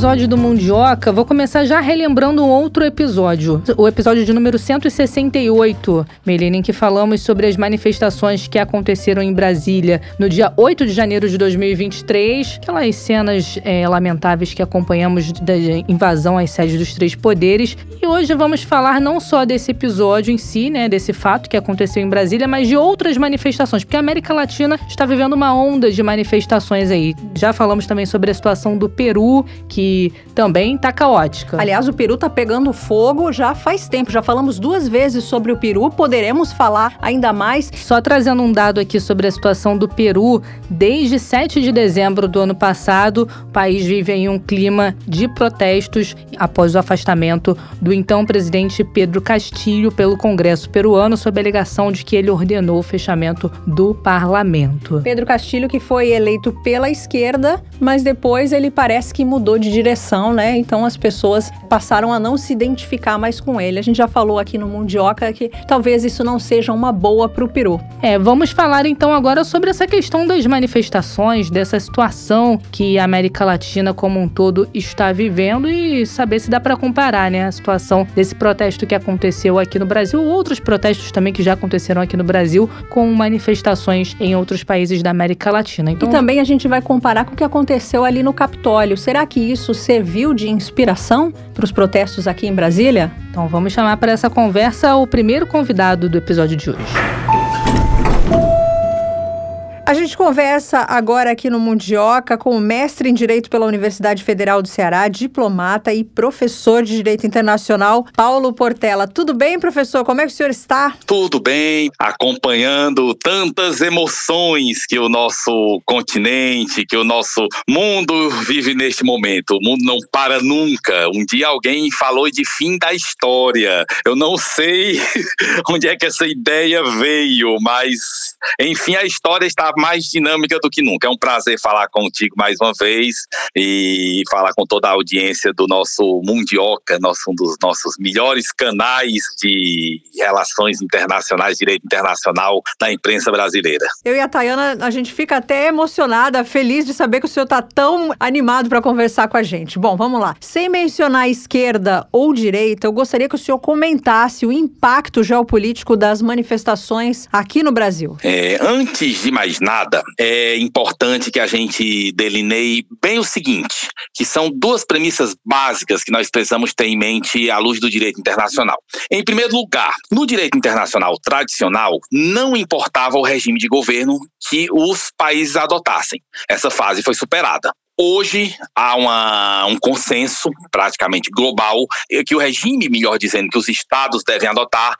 Episódio do Mundioca, vou começar já relembrando outro episódio. O episódio de número 168, Melina, em que falamos sobre as manifestações que aconteceram em Brasília no dia 8 de janeiro de 2023. Aquelas cenas é, lamentáveis que acompanhamos da invasão às sedes dos três poderes. E hoje vamos falar não só desse episódio em si, né, desse fato que aconteceu em Brasília, mas de outras manifestações, porque a América Latina está vivendo uma onda de manifestações aí. Já falamos também sobre a situação do Peru, que também tá caótica. Aliás, o Peru tá pegando fogo já faz tempo. Já falamos duas vezes sobre o Peru, poderemos falar ainda mais. Só trazendo um dado aqui sobre a situação do Peru, desde 7 de dezembro do ano passado, o país vive em um clima de protestos após o afastamento do então presidente Pedro Castilho pelo Congresso peruano sob a alegação de que ele ordenou o fechamento do parlamento. Pedro Castilho que foi eleito pela esquerda, mas depois ele parece que mudou de direção, né? Então as pessoas passaram a não se identificar mais com ele. A gente já falou aqui no Mundioca que talvez isso não seja uma boa para o Peru. É, vamos falar então agora sobre essa questão das manifestações, dessa situação que a América Latina como um todo está vivendo e saber se dá para comparar, né, a situação desse protesto que aconteceu aqui no Brasil, outros protestos também que já aconteceram aqui no Brasil com manifestações em outros países da América Latina. Então, e também a gente vai comparar com o que aconteceu ali no Capitólio. Será Será que isso serviu de inspiração para os protestos aqui em Brasília? Então vamos chamar para essa conversa o primeiro convidado do episódio de hoje. A gente conversa agora aqui no Mundioca com o mestre em Direito pela Universidade Federal do Ceará, diplomata e professor de Direito Internacional, Paulo Portela. Tudo bem, professor? Como é que o senhor está? Tudo bem, acompanhando tantas emoções que o nosso continente, que o nosso mundo vive neste momento. O mundo não para nunca. Um dia alguém falou de fim da história. Eu não sei onde é que essa ideia veio, mas enfim, a história está mais dinâmica do que nunca. É um prazer falar contigo mais uma vez e falar com toda a audiência do nosso Mundioca, nosso, um dos nossos melhores canais de relações internacionais, direito internacional da imprensa brasileira. Eu e a Tayana, a gente fica até emocionada, feliz de saber que o senhor está tão animado para conversar com a gente. Bom, vamos lá. Sem mencionar esquerda ou direita, eu gostaria que o senhor comentasse o impacto geopolítico das manifestações aqui no Brasil. É, antes de mais nada, é importante que a gente delineie bem o seguinte, que são duas premissas básicas que nós precisamos ter em mente à luz do direito internacional. Em primeiro lugar, no direito internacional tradicional, não importava o regime de governo que os países adotassem. Essa fase foi superada. Hoje há uma, um consenso praticamente global que o regime, melhor dizendo, que os estados devem adotar,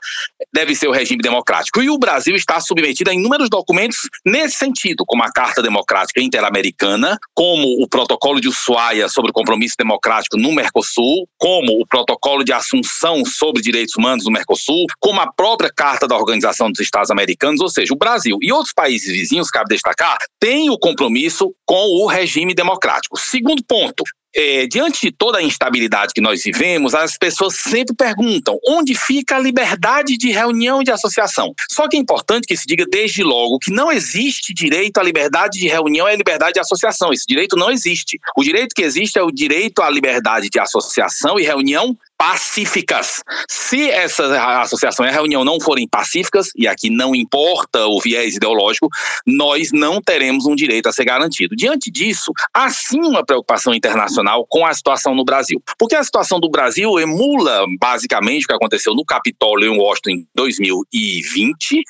deve ser o regime democrático. E o Brasil está submetido a inúmeros documentos nesse sentido, como a Carta Democrática Interamericana, como o Protocolo de Ushuaia sobre o compromisso democrático no Mercosul, como o Protocolo de Assunção sobre Direitos Humanos no Mercosul, como a própria Carta da Organização dos Estados Americanos, ou seja, o Brasil e outros países vizinhos, cabe destacar, têm o compromisso com o regime democrático democrático. Segundo ponto, é, diante de toda a instabilidade que nós vivemos, as pessoas sempre perguntam onde fica a liberdade de reunião e de associação. Só que é importante que se diga desde logo que não existe direito à liberdade de reunião e à liberdade de associação. Esse direito não existe. O direito que existe é o direito à liberdade de associação e reunião pacíficas. Se essa associação e a reunião não forem pacíficas, e aqui não importa o viés ideológico, nós não teremos um direito a ser garantido. Diante disso, há sim uma preocupação internacional com a situação no Brasil. Porque a situação do Brasil emula basicamente o que aconteceu no Capitólio em Washington em 2020 e um,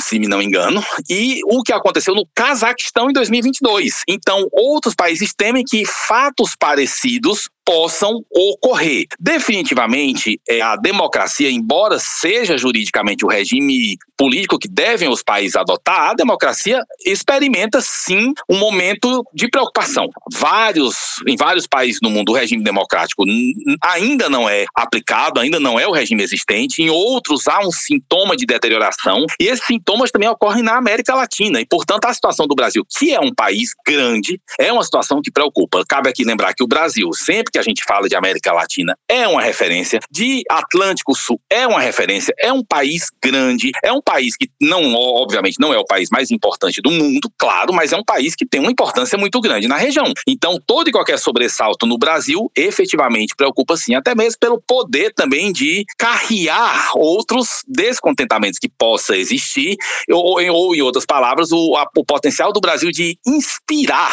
se me não engano, e o que aconteceu no Cazaquistão em 2022. Então, outros países temem que fatos parecidos possam ocorrer. Definitivamente, é, a democracia, embora seja juridicamente o regime político que devem os países adotar, a democracia experimenta sim um momento de preocupação. Vários, em vários países do mundo, o regime democrático ainda não é aplicado, ainda não é o regime existente. Em outros, há um sintoma de deterioração. E esses sintomas também ocorrem na América Latina. E, portanto, a situação do Brasil, que é um país grande, é uma situação que preocupa. Cabe aqui lembrar que o Brasil, sempre que a gente fala de América Latina, é uma referência, de Atlântico Sul é uma referência, é um país grande, é um país que não, obviamente, não é o país mais importante do mundo, claro, mas é um país que tem uma importância muito grande na região. Então, todo e qualquer sobressalto no Brasil efetivamente preocupa sim, até mesmo pelo poder também de carrear outros descontentamentos que possa existir, ou, ou em outras palavras, o, a, o potencial do Brasil de inspirar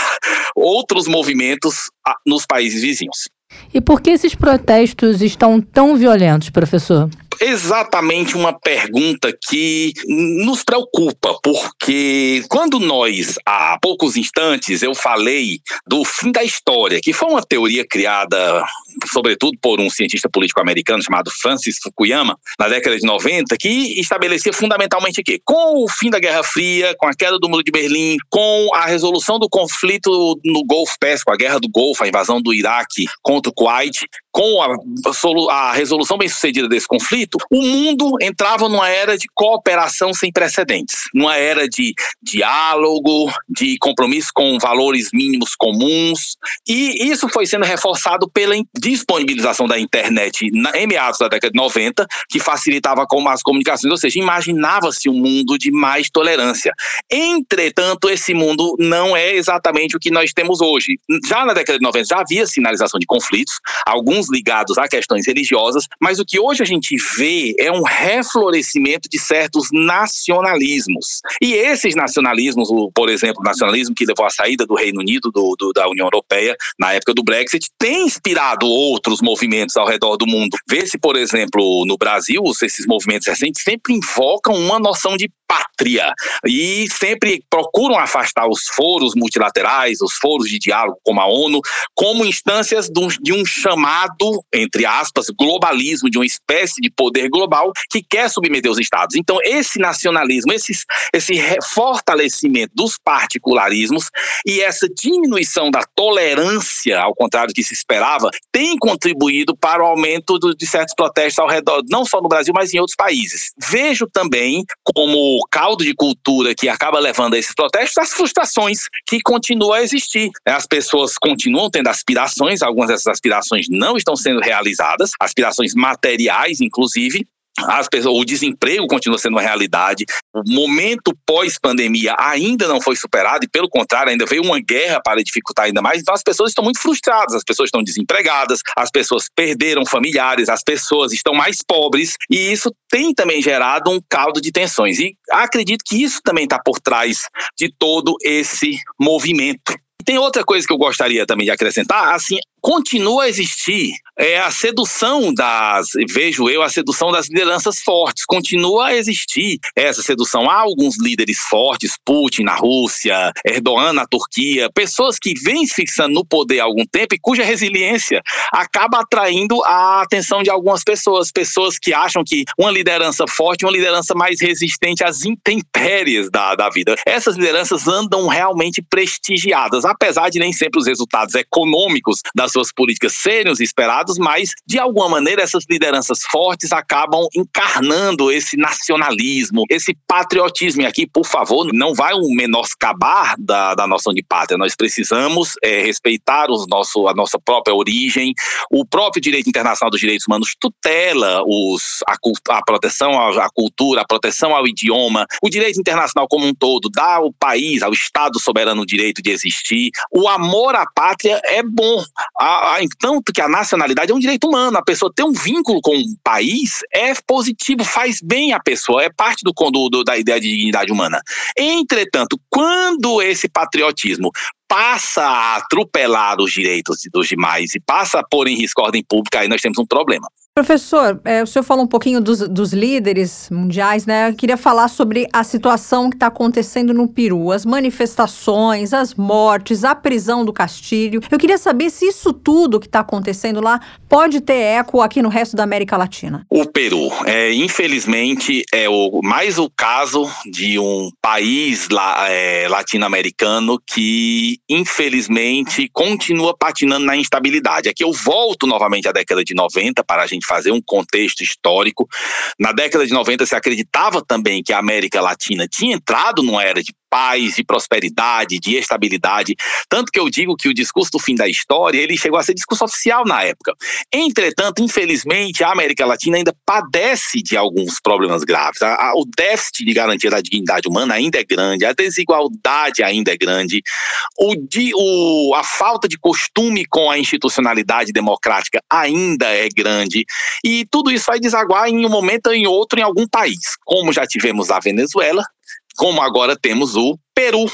outros movimentos nos países vizinhos. E por que esses protestos estão tão violentos, professor? exatamente uma pergunta que nos preocupa, porque quando nós, há poucos instantes, eu falei do fim da história, que foi uma teoria criada, sobretudo por um cientista político americano chamado Francis Fukuyama, na década de 90, que estabelecia fundamentalmente que, com o fim da Guerra Fria, com a queda do Muro de Berlim, com a resolução do conflito no Golfo Pérsico, a Guerra do Golfo, a invasão do Iraque contra o Kuwait, com a, a resolução bem-sucedida desse conflito, o mundo entrava numa era de cooperação sem precedentes, numa era de diálogo, de compromisso com valores mínimos comuns, e isso foi sendo reforçado pela disponibilização da internet em meados da década de 90, que facilitava as comunicações, ou seja, imaginava-se um mundo de mais tolerância. Entretanto, esse mundo não é exatamente o que nós temos hoje. Já na década de 90 já havia sinalização de conflitos, alguns alguns ligados a questões religiosas, mas o que hoje a gente vê é um reflorescimento de certos nacionalismos. E esses nacionalismos, por exemplo, o nacionalismo que levou à saída do Reino Unido do, do, da União Europeia na época do Brexit, tem inspirado outros movimentos ao redor do mundo. Vê-se, por exemplo, no Brasil, esses movimentos recentes sempre invocam uma noção de pátria e sempre procuram afastar os foros multilaterais, os foros de diálogo como a ONU, como instâncias de um chamado, entre aspas, globalismo, de uma espécie de poder global que quer submeter os estados. Então, esse nacionalismo, esse, esse fortalecimento dos particularismos e essa diminuição da tolerância, ao contrário do que se esperava, tem contribuído para o aumento de certos protestos ao redor, não só no Brasil, mas em outros países. Vejo também como caldo de cultura que acaba levando a esses protestos, as frustrações que continuam a existir. As pessoas continuam tendo aspirações, algumas dessas aspirações não estão sendo realizadas, aspirações materiais, inclusive, pessoas, o desemprego continua sendo uma realidade. O momento pós-pandemia ainda não foi superado e, pelo contrário, ainda veio uma guerra para dificultar ainda mais. Então, as pessoas estão muito frustradas, as pessoas estão desempregadas, as pessoas perderam familiares, as pessoas estão mais pobres e isso tem também gerado um caldo de tensões. E acredito que isso também está por trás de todo esse movimento. Tem outra coisa que eu gostaria também de acrescentar, assim, continua a existir é a sedução das, vejo eu, a sedução das lideranças fortes. Continua a existir essa sedução. Há alguns líderes fortes, Putin na Rússia, Erdogan na Turquia, pessoas que vêm se fixando no poder há algum tempo e cuja resiliência acaba atraindo a atenção de algumas pessoas. Pessoas que acham que uma liderança forte, uma liderança mais resistente às intempéries da, da vida. Essas lideranças andam realmente prestigiadas, apesar de nem sempre os resultados econômicos das suas políticas serem os esperados, mas de alguma maneira essas lideranças fortes acabam encarnando esse nacionalismo, esse patriotismo. E aqui, por favor, não vai um menoscabar da, da noção de pátria. Nós precisamos é, respeitar os nosso, a nossa própria origem. O próprio direito internacional dos direitos humanos tutela os, a, a proteção à, à cultura, a proteção ao idioma. O direito internacional como um todo dá ao país, ao Estado soberano o direito de existir. O amor à pátria é bom. A, a, tanto que a nacionalidade é um direito humano. A pessoa ter um vínculo com um país é positivo, faz bem à pessoa, é parte do, do da ideia de dignidade humana. Entretanto, quando esse patriotismo passa a atropelar os direitos dos demais e passa a pôr em risco a ordem pública, aí nós temos um problema. Professor, é, o senhor falou um pouquinho dos, dos líderes mundiais, né? Eu queria falar sobre a situação que está acontecendo no Peru, as manifestações, as mortes, a prisão do Castilho. Eu queria saber se isso tudo que está acontecendo lá pode ter eco aqui no resto da América Latina. O Peru, é, infelizmente, é o, mais o caso de um país la, é, latino-americano que, infelizmente, continua patinando na instabilidade. Aqui eu volto novamente à década de 90 para a gente fazer um contexto histórico. Na década de 90 se acreditava também que a América Latina tinha entrado numa era de paz, de prosperidade, de estabilidade. Tanto que eu digo que o discurso do fim da história, ele chegou a ser discurso oficial na época. Entretanto, infelizmente, a América Latina ainda padece de alguns problemas graves. O déficit de garantia da dignidade humana ainda é grande, a desigualdade ainda é grande, o, o, a falta de costume com a institucionalidade democrática ainda é grande. E tudo isso vai desaguar em um momento ou em outro em algum país, como já tivemos a Venezuela, como agora temos o Peru.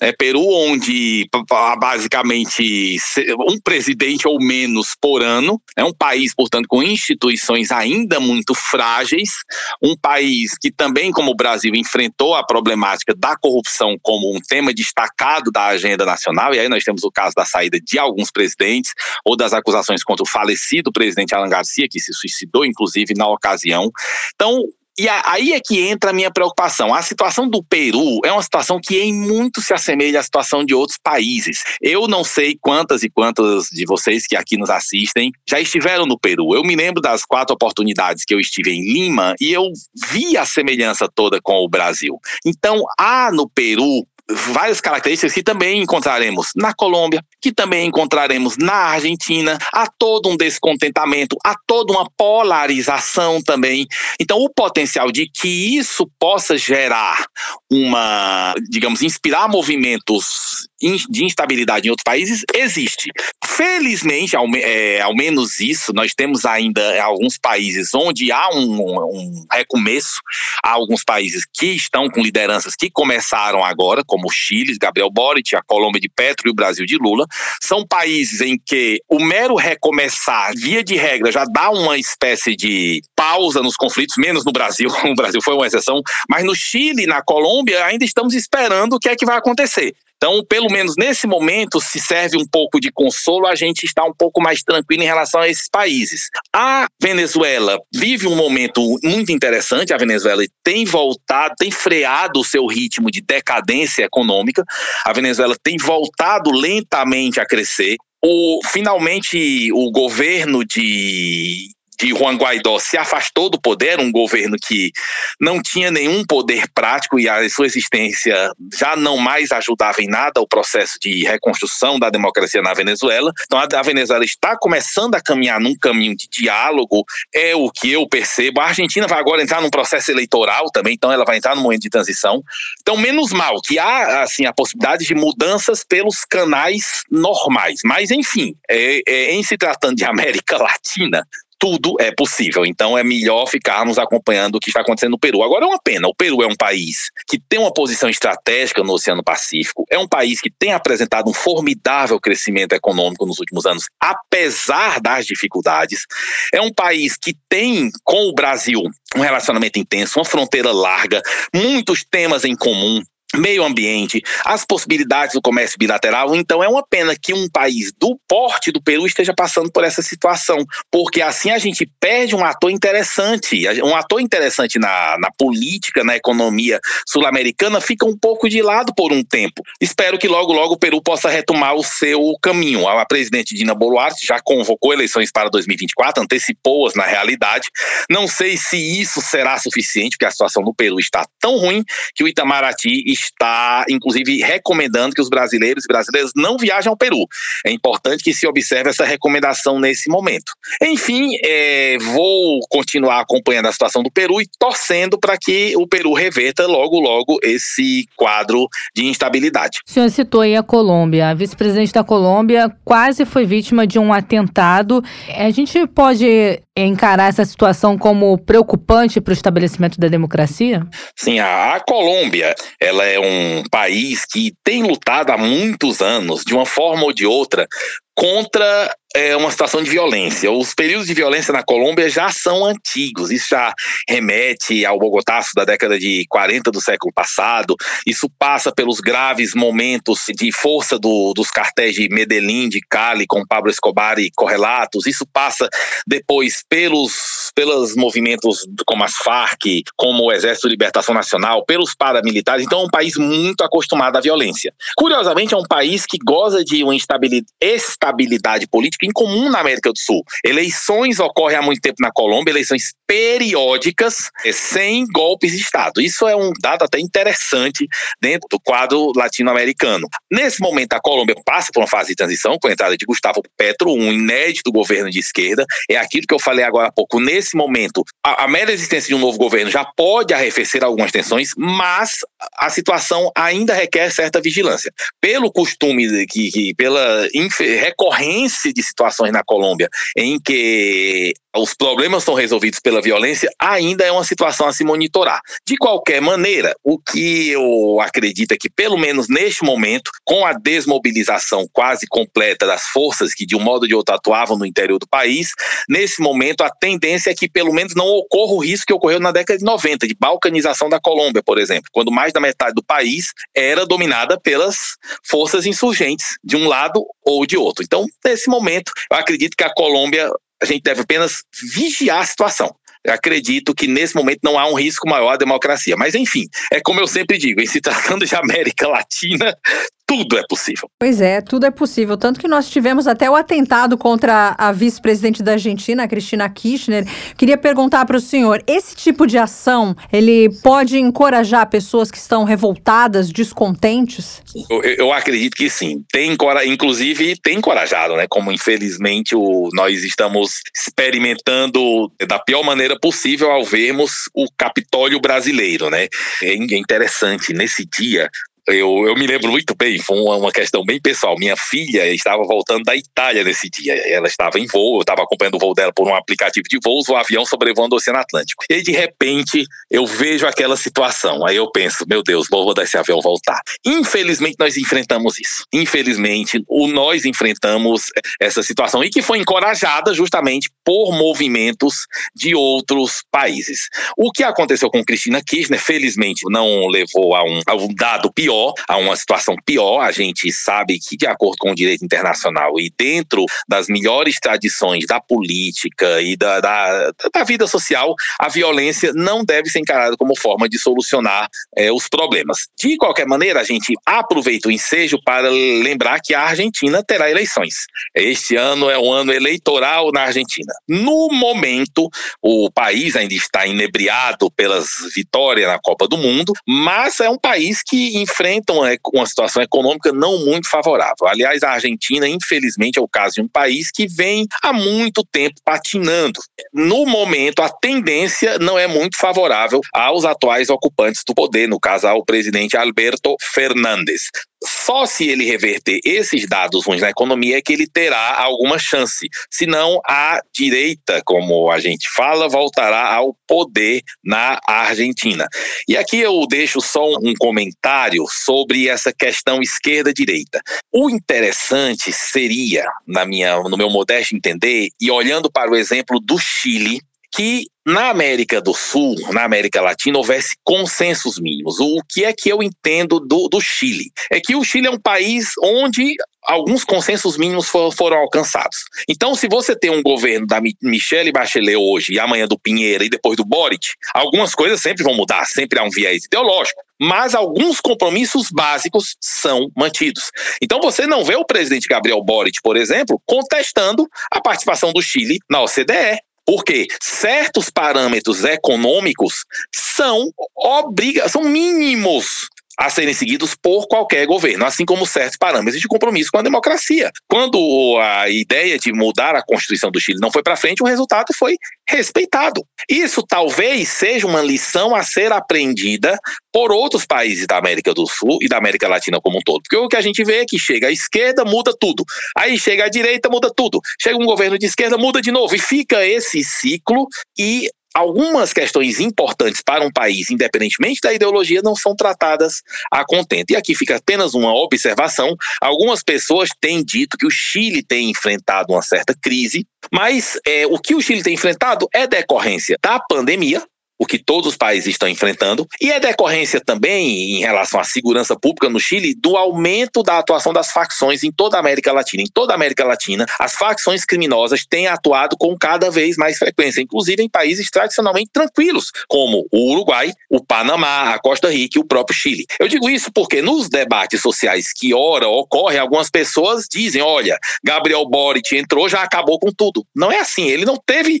É, Peru, onde basicamente um presidente ou menos por ano, é um país, portanto, com instituições ainda muito frágeis, um país que também, como o Brasil, enfrentou a problemática da corrupção como um tema destacado da agenda nacional, e aí nós temos o caso da saída de alguns presidentes, ou das acusações contra o falecido presidente Alan Garcia, que se suicidou, inclusive, na ocasião. Então, e aí é que entra a minha preocupação. A situação do Peru é uma situação que em muito se assemelha à situação de outros países. Eu não sei quantas e quantas de vocês que aqui nos assistem já estiveram no Peru. Eu me lembro das quatro oportunidades que eu estive em Lima e eu vi a semelhança toda com o Brasil. Então, há no Peru várias características que também encontraremos na Colômbia, que também encontraremos na Argentina. Há todo um descontentamento, há toda uma polarização também. Então, o potencial de que isso possa gerar uma, digamos, inspirar movimentos de instabilidade em outros países existe. Felizmente, ao, é, ao menos isso, nós temos ainda alguns países onde há um, um recomeço, há alguns países que estão com lideranças que começaram agora, como o Chile, Gabriel Boric, a Colômbia de Petro e o Brasil de Lula. São países em que o mero recomeçar, via de regra, já dá uma espécie de pausa nos conflitos, menos no Brasil, o Brasil foi uma exceção, mas no Chile na Colômbia ainda estamos esperando o que é que vai acontecer. Então, pelo menos nesse momento, se serve um pouco de consolo, a gente está um pouco mais tranquilo em relação a esses países. A Venezuela vive um momento muito interessante. A Venezuela tem voltado, tem freado o seu ritmo de decadência econômica. A Venezuela tem voltado lentamente a crescer. O, finalmente, o governo de que Juan Guaidó se afastou do poder, um governo que não tinha nenhum poder prático e a sua existência já não mais ajudava em nada o processo de reconstrução da democracia na Venezuela. Então a Venezuela está começando a caminhar num caminho de diálogo, é o que eu percebo. A Argentina vai agora entrar num processo eleitoral também, então ela vai entrar num momento de transição. Então menos mal que há assim a possibilidade de mudanças pelos canais normais. Mas enfim, é, é, em se tratando de América Latina, tudo é possível. Então é melhor ficarmos acompanhando o que está acontecendo no Peru. Agora é uma pena. O Peru é um país que tem uma posição estratégica no Oceano Pacífico, é um país que tem apresentado um formidável crescimento econômico nos últimos anos, apesar das dificuldades. É um país que tem com o Brasil um relacionamento intenso, uma fronteira larga, muitos temas em comum meio ambiente, as possibilidades do comércio bilateral. Então é uma pena que um país do porte do Peru esteja passando por essa situação, porque assim a gente perde um ator interessante, um ator interessante na, na política, na economia sul-americana, fica um pouco de lado por um tempo. Espero que logo, logo o Peru possa retomar o seu caminho. A presidente Dina Boluarte já convocou eleições para 2024, antecipou-as na realidade. Não sei se isso será suficiente, porque a situação no Peru está tão ruim que o Itamaraty está, inclusive, recomendando que os brasileiros e brasileiras não viajem ao Peru. É importante que se observe essa recomendação nesse momento. Enfim, é, vou continuar acompanhando a situação do Peru e torcendo para que o Peru reverta logo, logo esse quadro de instabilidade. O senhor citou aí a Colômbia. A vice-presidente da Colômbia quase foi vítima de um atentado. A gente pode encarar essa situação como preocupante para o estabelecimento da democracia? Sim, a, a, Colômbia ela é um país que tem lutado há muitos anos, de uma forma ou de outra, contra é, uma situação de violência. Os períodos de violência na Colômbia já são antigos, isso já remete ao Bogotaço da década de 40 do século passado, isso passa pelos graves momentos de força do, dos cartéis de Medellín, de Cali, com Pablo Escobar e correlatos, isso passa depois pelos, pelos movimentos como as Farc, como o Exército de Libertação Nacional, pelos paramilitares, então é um país muito acostumado à violência. Curiosamente, é um país que goza de uma estabilidade política característica incomum na América do Sul. Eleições ocorrem há muito tempo na Colômbia, eleições periódicas, sem golpes de Estado. Isso é um dado até interessante dentro do quadro latino-americano. Nesse momento, a Colômbia passa por uma fase de transição com a entrada de Gustavo Petro, um inédito governo de esquerda. É aquilo que eu falei agora há pouco. Nesse momento, a, a mera existência de um novo governo já pode arrefecer algumas tensões, mas a situação ainda requer certa vigilância. Pelo costume, que, que pela recorrência de situações na Colômbia em que os problemas são resolvidos pela violência, ainda é uma situação a se monitorar. De qualquer maneira, o que eu acredito é que, pelo menos neste momento, com a desmobilização quase completa das forças que, de um modo ou de outro, atuavam no interior do país, nesse momento a tendência é que, pelo menos, não ocorra o risco que ocorreu na década de 90, de balcanização da Colômbia, por exemplo, quando mais da metade do país era dominada pelas forças insurgentes, de um lado ou de outro. Então, nesse momento, eu acredito que a Colômbia a gente deve apenas vigiar a situação. Eu acredito que nesse momento não há um risco maior à democracia. Mas, enfim, é como eu sempre digo: em se tratando de América Latina, tudo é possível. Pois é, tudo é possível. Tanto que nós tivemos até o atentado contra a vice-presidente da Argentina, Cristina Kirchner. Queria perguntar para o senhor: esse tipo de ação ele pode encorajar pessoas que estão revoltadas, descontentes? Eu, eu acredito que sim. Tem, inclusive, tem encorajado, né? Como infelizmente o, nós estamos experimentando da pior maneira possível ao vermos o Capitólio brasileiro, né? É interessante. Nesse dia, eu, eu me lembro muito bem, foi uma, uma, questão bem pessoal. Minha filha estava voltando da Itália nesse dia. Ela estava em voo, eu estava acompanhando o voo dela por um aplicativo de voos, o avião sobrevoando o Oceano Atlântico. E de repente eu vejo aquela situação. Aí eu penso, meu Deus, vou esse avião voltar. Infelizmente nós enfrentamos isso. Infelizmente, o nós enfrentamos essa situação e que foi encorajada justamente por movimentos de outros países. O que aconteceu com Cristina Kirchner, felizmente, não levou a um, a um dado pior pior, a uma situação pior. A gente sabe que, de acordo com o direito internacional e dentro das melhores tradições da política e da, da, da vida social, a violência não deve ser encarada como forma de solucionar é, os problemas. De qualquer maneira, a gente aproveita o ensejo para lembrar que a Argentina terá eleições. Este ano é um ano eleitoral na Argentina. No momento, o país ainda está inebriado pelas vitórias na Copa do Mundo, mas é um país que enfrentam uma situação econômica não muito favorável. Aliás, a Argentina, infelizmente, é o caso de um país que vem há muito tempo patinando. No momento, a tendência não é muito favorável aos atuais ocupantes do poder, no caso, ao presidente Alberto Fernandes. Só se ele reverter esses dados ruins na economia é que ele terá alguma chance. Senão, a direita, como a gente fala, voltará ao poder na Argentina. E aqui eu deixo só um comentário sobre essa questão esquerda-direita. O interessante seria, na minha, no meu modesto entender, e olhando para o exemplo do Chile, que na América do Sul, na América Latina, houvesse consensos mínimos. O que é que eu entendo do, do Chile? É que o Chile é um país onde alguns consensos mínimos for, foram alcançados. Então, se você tem um governo da Michelle Bachelet hoje, e amanhã do Pinheiro e depois do Boric, algumas coisas sempre vão mudar, sempre há um viés ideológico, mas alguns compromissos básicos são mantidos. Então, você não vê o presidente Gabriel Boric, por exemplo, contestando a participação do Chile na OCDE. Porque certos parâmetros econômicos são obriga são mínimos a serem seguidos por qualquer governo, assim como certos parâmetros de compromisso com a democracia. Quando a ideia de mudar a Constituição do Chile não foi para frente, o resultado foi respeitado. Isso talvez seja uma lição a ser aprendida por outros países da América do Sul e da América Latina como um todo. Porque o que a gente vê é que chega a esquerda, muda tudo. Aí chega a direita, muda tudo. Chega um governo de esquerda, muda de novo. E fica esse ciclo e algumas questões importantes para um país, independentemente da ideologia, não são tratadas a contento. E aqui fica apenas uma observação: algumas pessoas têm dito que o Chile tem enfrentado uma certa crise, mas é, o que o Chile tem enfrentado é decorrência da pandemia, o que todos os países estão enfrentando, e é decorrência também, em relação à segurança pública no Chile, do aumento da atuação das facções em toda a América Latina. Em toda a América Latina, as facções criminosas têm atuado com cada vez mais frequência, inclusive em países tradicionalmente tranquilos, como o Uruguai, o Panamá, a Costa Rica e o próprio Chile. Eu digo isso porque nos debates sociais que ora ocorrem, algumas pessoas dizem: olha, Gabriel Boric entrou, já acabou com tudo. Não é assim, ele não teve,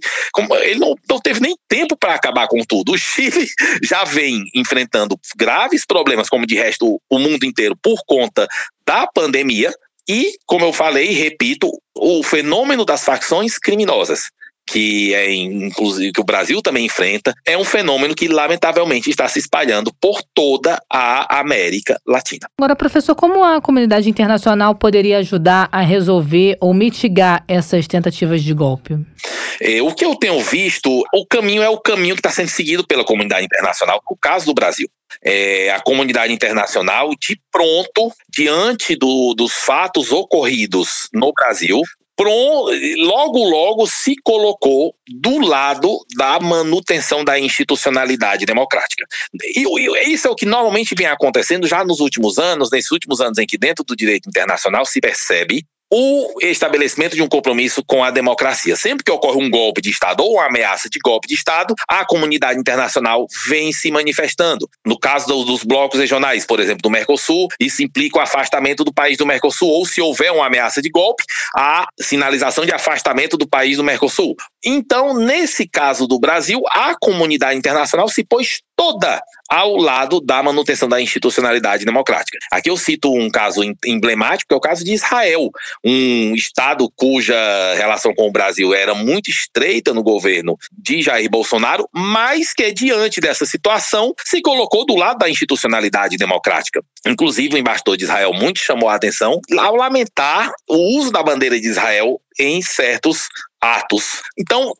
ele não, não teve nem tempo para acabar com tudo. O Chile já vem enfrentando graves problemas, como de resto o mundo inteiro, por conta da pandemia. E, como eu falei e repito, o fenômeno das facções criminosas que é inclusive que o Brasil também enfrenta, é um fenômeno que lamentavelmente está se espalhando por toda a América Latina. Agora, professor, como a comunidade internacional poderia ajudar a resolver ou mitigar essas tentativas de golpe? É, o que eu tenho visto, o caminho é o caminho que está sendo seguido pela comunidade internacional, no caso do Brasil. É, a comunidade internacional, de pronto, diante do, dos fatos ocorridos no Brasil, logo, logo se colocou do lado da manutenção da institucionalidade democrática. E, e, isso é o que normalmente vem acontecendo já nos últimos anos, nesses últimos anos em que dentro do direito internacional se percebe o estabelecimento de um compromisso com a democracia. Sempre que ocorre um golpe de Estado ou uma ameaça de golpe de Estado, a comunidade internacional vem se manifestando. No caso dos blocos regionais, por exemplo, do Mercosul, isso implica o afastamento do país do Mercosul, ou se houver uma ameaça de golpe, a sinalização de afastamento do país do Mercosul. Então, nesse caso do Brasil, a comunidade internacional se pôs toda ao lado da manutenção da institucionalidade democrática. Aqui eu cito um caso emblemático, que é o caso de Israel, um estado cuja relação com o Brasil era muito estreita no governo de Jair Bolsonaro, mas que diante dessa situação se colocou do lado da institucionalidade democrática. Inclusive o embaixador de Israel muito chamou a atenção ao lamentar o uso da bandeira de Israel em certos atos. Então,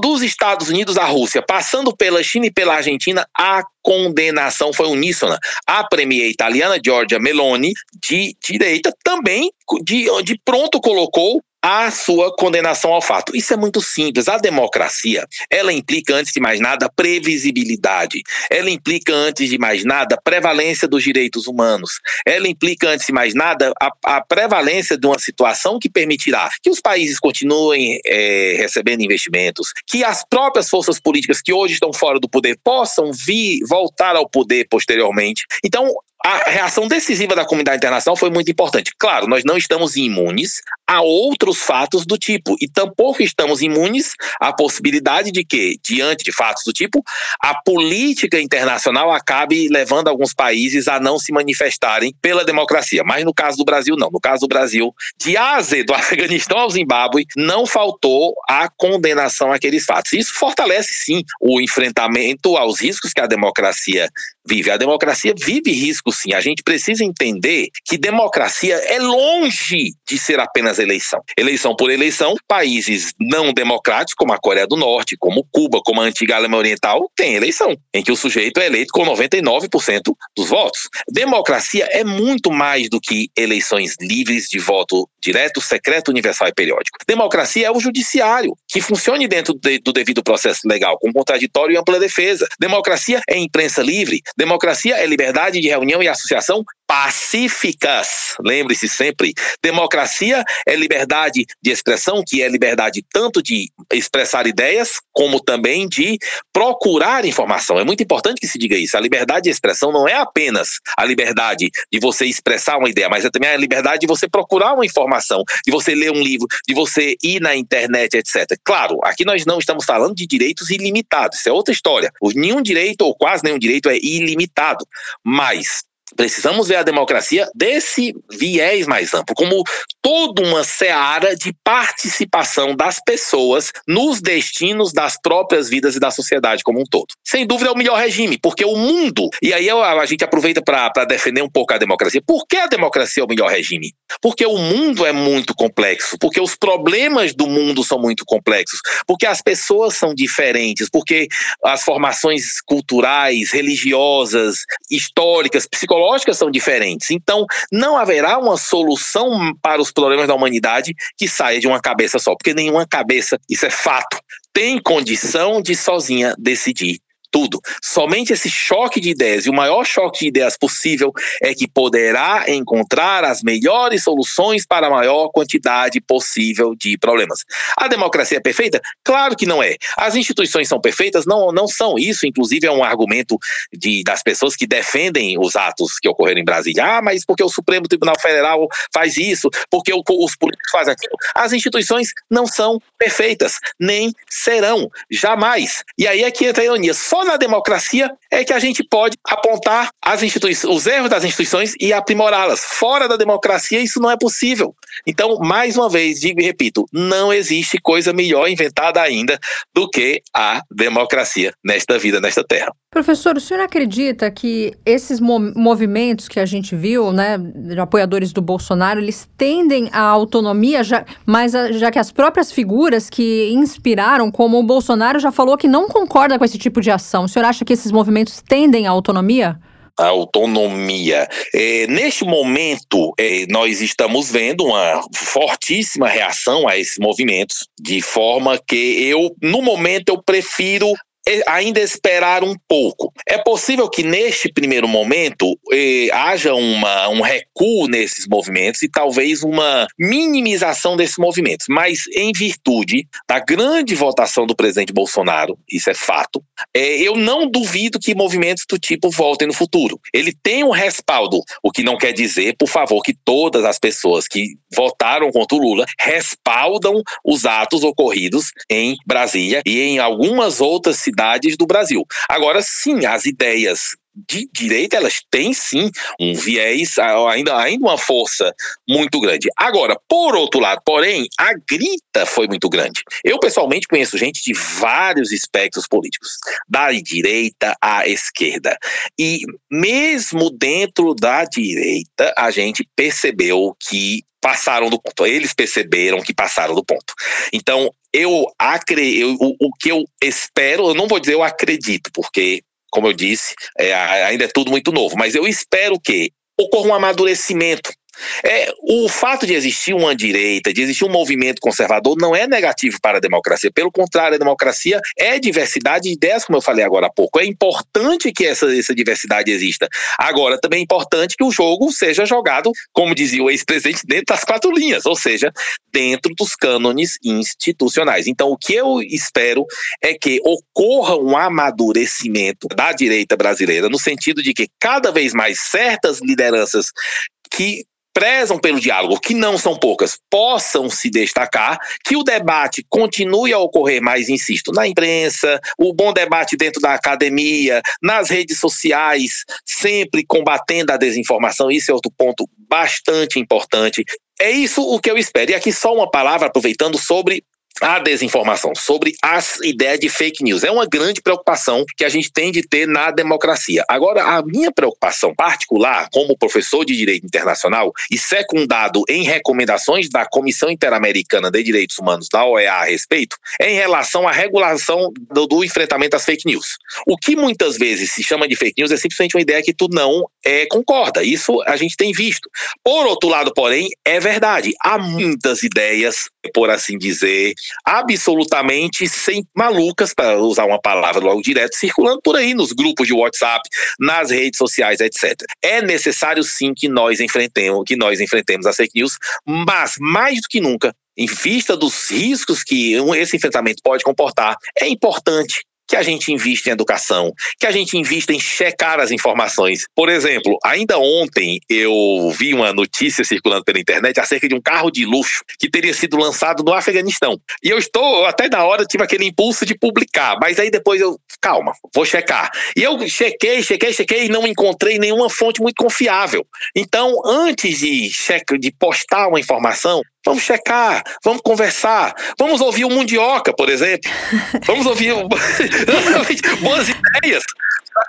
dos Estados Unidos à Rússia, passando pela China e pela Argentina, a condenação foi uníssona. A premier italiana Giorgia Meloni, de direita, também de, de pronto colocou a sua condenação ao fato. Isso é muito simples. A democracia, ela implica, antes de mais nada, previsibilidade. Ela implica, antes de mais nada, prevalência dos direitos humanos. Ela implica, antes de mais nada, a, a prevalência de uma situação que permitirá que os países continuem é, recebendo investimentos, que as próprias forças políticas que hoje estão fora do poder possam vir, voltar ao poder posteriormente. Então, a reação decisiva da comunidade internacional foi muito importante. Claro, nós não estamos imunes a outros fatos do tipo, e tampouco estamos imunes à possibilidade de que, diante de fatos do tipo, a política internacional acabe levando alguns países a não se manifestarem pela democracia. Mas no caso do Brasil, não. No caso do Brasil, de Ásia, do Afeganistão ao Zimbábue, não faltou a condenação àqueles fatos. Isso fortalece, sim, o enfrentamento aos riscos que a democracia vive. A democracia vive riscos, sim. A gente precisa entender que democracia é longe de ser apenas eleição. Eleição por eleição, países não democráticos, como a Coreia do Norte, como Cuba, como a antiga Alemanha Oriental, tem eleição, em que o sujeito é eleito com 99% dos votos. Democracia é muito mais do que eleições livres de voto direto, secreto, universal e periódico. Democracia é o judiciário, que funcione dentro de, do devido processo legal, com contraditório e ampla defesa. Democracia é imprensa livre. Democracia é liberdade de reunião e associação pacíficas. Lembre-se sempre, democracia é liberdade de expressão, que é liberdade tanto de expressar ideias, como também de procurar informação. É muito importante que se diga isso. A liberdade de expressão não é apenas a liberdade de você expressar uma ideia, mas é também a liberdade de você procurar uma informação, de você ler um livro, de você ir na internet, etc. Claro, aqui nós não estamos falando de direitos ilimitados, isso é outra história. Nenhum direito, ou quase nenhum direito, é ilimitado. Mas Precisamos ver a democracia desse viés mais amplo, como toda uma seara de participação das pessoas nos destinos das próprias vidas e da sociedade como um todo. Sem dúvida é o melhor regime, porque o mundo, e aí a gente aproveita para defender um pouco a democracia. Por que a democracia é o melhor regime? Porque o mundo é muito complexo, porque os problemas do mundo são muito complexos, porque as pessoas são diferentes, porque as formações culturais, religiosas, históricas, psicológicas, são diferentes. Então, não haverá uma solução para os problemas da humanidade que saia de uma cabeça só, porque nenhuma cabeça, isso é fato, tem condição de sozinha decidir tudo. Somente esse choque de ideias, e o maior choque de ideias possível, é que poderá encontrar as melhores soluções para a maior quantidade possível de problemas. A democracia é perfeita? Claro que não é. As instituições são perfeitas? Não, não são. Isso, inclusive, é um argumento de, das pessoas que defendem os atos que ocorreram em Brasília. Ah, mas porque o Supremo Tribunal Federal faz isso? Porque o, os políticos fazem aquilo? As instituições não são perfeitas, nem serão, jamais. E aí é que entra a ironia. Só na democracia é que a gente pode apontar as instituições, os erros das instituições e aprimorá-las. Fora da democracia, isso não é possível. Então, mais uma vez, digo e repito, não existe coisa melhor inventada ainda do que a democracia nesta vida, nesta terra. Professor, o senhor acredita que esses movimentos que a gente viu, né, de apoiadores do Bolsonaro, eles tendem à autonomia, já, mas a, já que as próprias figuras que inspiraram, como o Bolsonaro, já falou que não concorda com esse tipo de ação. O senhor acha que esses movimentos tendem à autonomia? a autonomia. É, neste momento, é, nós estamos vendo uma fortíssima reação a esses movimentos, de forma que eu, no momento, eu prefiro ainda esperar um pouco. É possível que neste primeiro momento eh, haja uma, um recuo nesses movimentos e talvez uma minimização desses movimentos, mas em virtude da grande votação do presidente Bolsonaro, isso é fato, eh, eu não duvido que movimentos do tipo voltem no futuro. Ele tem um respaldo, o que não quer dizer, por favor, que todas as pessoas que votaram contra o Lula respaldam os atos ocorridos em Brasília e em algumas outras cidades do Brasil. Agora, sim, as ideias de direita, elas têm sim um viés, ainda, ainda uma força muito grande. Agora, por outro lado, porém, a grita foi muito grande. Eu, pessoalmente, conheço gente de vários espectros políticos, da direita à esquerda. E mesmo dentro da direita, a gente percebeu que passaram do ponto. Eles perceberam que passaram do ponto. Então, eu, acre, eu o, o que eu espero, eu não vou dizer eu acredito, porque, como eu disse, é, ainda é tudo muito novo, mas eu espero que ocorra um amadurecimento é, o fato de existir uma direita, de existir um movimento conservador, não é negativo para a democracia. Pelo contrário, a democracia é diversidade de ideias, como eu falei agora há pouco. É importante que essa, essa diversidade exista. Agora, também é importante que o jogo seja jogado, como dizia o ex-presidente, dentro das quatro linhas, ou seja, dentro dos cânones institucionais. Então, o que eu espero é que ocorra um amadurecimento da direita brasileira, no sentido de que cada vez mais certas lideranças que prezam pelo diálogo, que não são poucas, possam se destacar, que o debate continue a ocorrer mais, insisto, na imprensa, o bom debate dentro da academia, nas redes sociais, sempre combatendo a desinformação. Isso é outro ponto bastante importante. É isso o que eu espero. E aqui só uma palavra, aproveitando sobre a desinformação, sobre as ideias de fake news. É uma grande preocupação que a gente tem de ter na democracia. Agora, a minha preocupação particular, como professor de direito internacional e secundado em recomendações da Comissão Interamericana de Direitos Humanos, da OEA, a respeito, é em relação à regulação do, do enfrentamento às fake news. O que muitas vezes se chama de fake news é simplesmente uma ideia que tu não é, concorda. Isso a gente tem visto. Por outro lado, porém, é verdade. Há muitas ideias, por assim dizer, absolutamente sem malucas, para usar uma palavra logo direto, circulando por aí nos grupos de WhatsApp, nas redes sociais, etc. É necessário sim que nós enfrentemos, que nós enfrentemos as fake news, mas mais do que nunca, em vista dos riscos que esse enfrentamento pode comportar, é importante que a gente invista em educação, que a gente invista em checar as informações. Por exemplo, ainda ontem eu vi uma notícia circulando pela internet acerca de um carro de luxo que teria sido lançado no Afeganistão. E eu estou, até na hora, tive aquele impulso de publicar, mas aí depois eu, calma, vou checar. E eu chequei, chequei, chequei e não encontrei nenhuma fonte muito confiável. Então, antes de, de postar uma informação, Vamos checar, vamos conversar, vamos ouvir o Mundioca, por exemplo. Vamos ouvir boas ideias,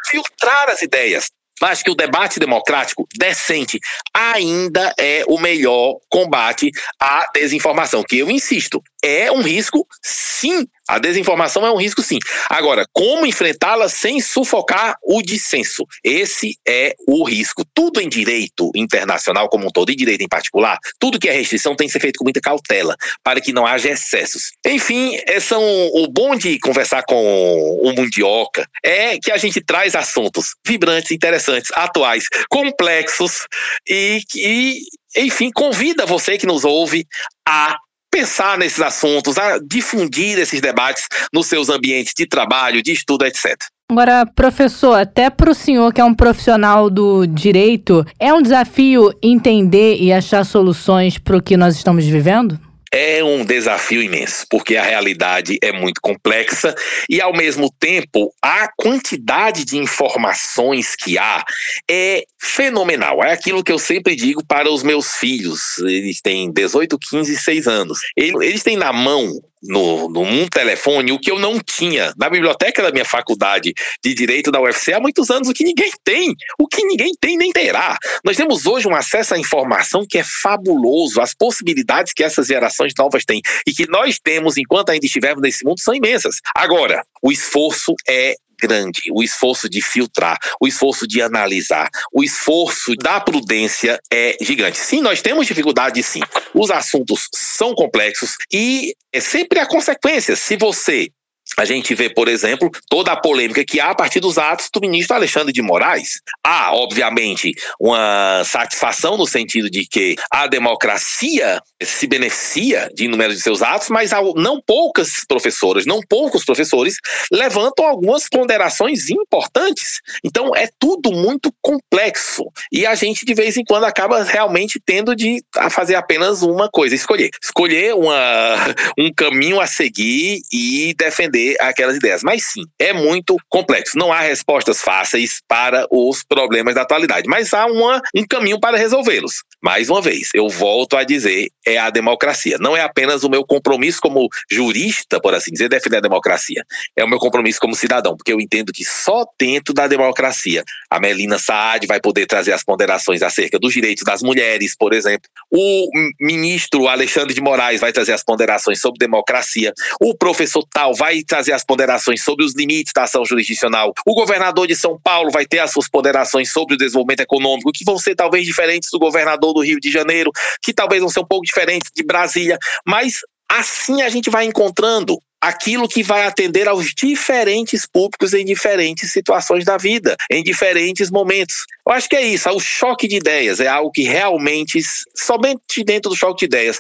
filtrar as ideias. Acho que o debate democrático decente ainda é o melhor combate à desinformação, que eu insisto, é um risco, sim. A desinformação é um risco, sim. Agora, como enfrentá-la sem sufocar o dissenso? Esse é o risco. Tudo em direito internacional como um todo, e direito em particular, tudo que é restrição tem que ser feito com muita cautela, para que não haja excessos. Enfim, é, são, o bom de conversar com o Mundioca é que a gente traz assuntos vibrantes, interessantes, atuais, complexos e, e enfim, convida você que nos ouve a pensar nesses assuntos, a difundir esses debates nos seus ambientes de trabalho, de estudo, etc. Agora, professor, até para o senhor que é um profissional do direito, é um desafio entender e achar soluções para o que nós estamos vivendo? É um desafio imenso, porque a realidade é muito complexa e, ao mesmo tempo, a quantidade de informações que há é fenomenal. É aquilo que eu sempre digo para os meus filhos. Eles têm 18, 15 e 6 anos. Eles têm na mão no, num telefone o que eu não tinha na biblioteca da minha faculdade de Direito da UFC há muitos anos, o que ninguém tem, o que ninguém tem nem terá. Nós temos hoje um acesso à informação que é fabuloso, as possibilidades que essas gerações novas têm e que nós temos enquanto ainda estivermos nesse mundo são imensas. Agora, o esforço é grande, o esforço de filtrar, o esforço de analisar, o esforço da prudência é gigante. Sim, nós temos dificuldade, sim. Os assuntos são complexos e é sempre a consequência. Se você a gente vê, por exemplo, toda a polêmica que há a partir dos atos do ministro Alexandre de Moraes. Há, obviamente, uma satisfação no sentido de que a democracia se beneficia de inúmeros de seus atos, mas não poucas professoras, não poucos professores levantam algumas ponderações importantes. Então, é tudo muito complexo e a gente, de vez em quando, acaba realmente tendo de fazer apenas uma coisa, escolher. Escolher uma, um caminho a seguir e defender aquelas ideias. Mas sim, é muito complexo. Não há respostas fáceis para os problemas da atualidade, mas há uma, um caminho para resolvê-los. Mais uma vez, eu volto a dizer, é a democracia. Não é apenas o meu compromisso como jurista, por assim dizer, defender a democracia. É o meu compromisso como cidadão, porque eu entendo que só dentro da democracia a Melina Saad vai poder trazer as ponderações acerca dos direitos das mulheres, por exemplo. O ministro Alexandre de Moraes vai trazer as ponderações sobre democracia. O professor Tal vai trazer as ponderações sobre os limites da ação jurisdicional. O governador de São Paulo vai ter as suas ponderações sobre o desenvolvimento econômico, que vão ser talvez diferentes do governador do Rio de Janeiro, que talvez vão ser um pouco diferentes de Brasília, mas assim a gente vai encontrando aquilo que vai atender aos diferentes públicos em diferentes situações da vida, em diferentes momentos. Eu acho que é isso, o choque de ideias é algo que realmente, somente dentro do choque de ideias,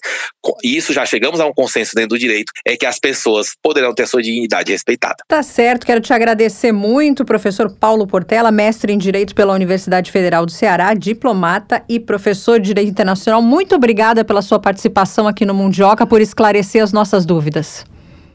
e isso já chegamos a um consenso dentro do direito, é que as pessoas poderão ter sua dignidade respeitada. Tá certo, quero te agradecer muito, professor Paulo Portela, mestre em Direito pela Universidade Federal do Ceará, diplomata e professor de Direito Internacional. Muito obrigada pela sua participação aqui no Mundioca, por esclarecer as nossas dúvidas.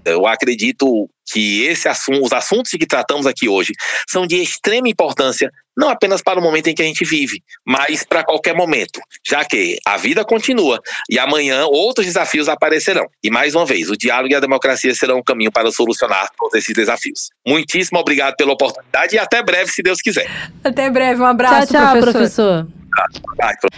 Eu acredito que esse assunto, os assuntos que tratamos aqui hoje são de extrema importância, não apenas para o momento em que a gente vive, mas para qualquer momento, já que a vida continua e amanhã outros desafios aparecerão. E mais uma vez, o diálogo e a democracia serão um caminho para solucionar todos esses desafios. Muitíssimo obrigado pela oportunidade e até breve, se Deus quiser. Até breve, um abraço, tchau, tchau, professor. professor.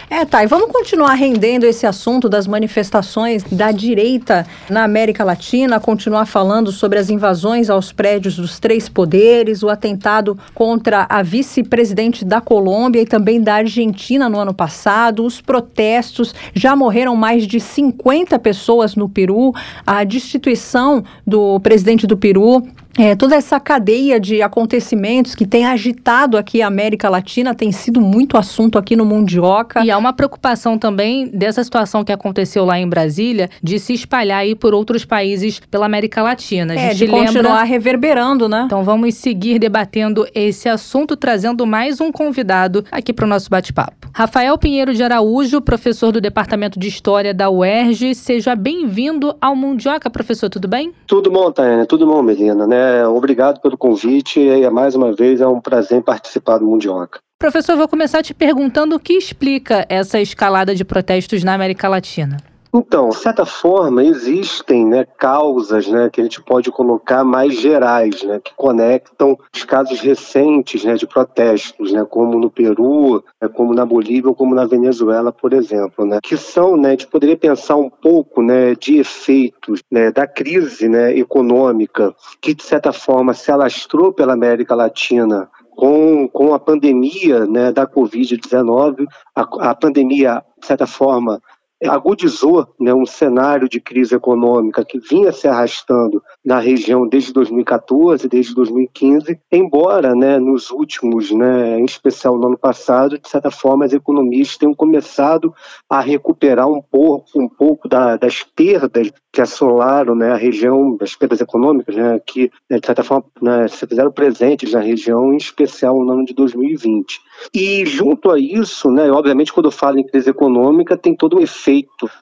É, tá. E vamos continuar rendendo esse assunto das manifestações da direita na América Latina, continuar falando sobre as invasões aos prédios dos três poderes, o atentado contra a vice-presidente da Colômbia e também da Argentina no ano passado, os protestos. Já morreram mais de 50 pessoas no Peru, a destituição do presidente do Peru é, toda essa cadeia de acontecimentos que tem agitado aqui a América Latina tem sido muito assunto aqui no Mundioca. E há uma preocupação também dessa situação que aconteceu lá em Brasília de se espalhar aí por outros países pela América Latina. A é, de lembra... continuar reverberando, né? Então vamos seguir debatendo esse assunto, trazendo mais um convidado aqui para o nosso bate-papo. Rafael Pinheiro de Araújo, professor do Departamento de História da UERJ. Seja bem-vindo ao Mundioca, professor, tudo bem? Tudo bom, Tânia, tudo bom, menina, né? É, obrigado pelo convite e mais uma vez é um prazer participar do Mundioca. Professor, vou começar te perguntando o que explica essa escalada de protestos na América Latina. Então, de certa forma, existem né, causas né, que a gente pode colocar mais gerais, né, que conectam os casos recentes né, de protestos, né, como no Peru, né, como na Bolívia ou como na Venezuela, por exemplo, né, que são, né, a gente poderia pensar um pouco né, de efeitos né, da crise né, econômica que, de certa forma, se alastrou pela América Latina com, com a pandemia né, da Covid-19, a, a pandemia, de certa forma, agudizou né, um cenário de crise econômica que vinha se arrastando na região desde 2014, desde 2015, embora né, nos últimos, né, em especial no ano passado, de certa forma as economias tenham começado a recuperar um pouco, um pouco da, das perdas que assolaram né, a região, as perdas econômicas, né, que né, de certa forma né, se fizeram presentes na região, em especial no ano de 2020. E junto a isso, né, obviamente quando eu falo em crise econômica, tem todo um efeito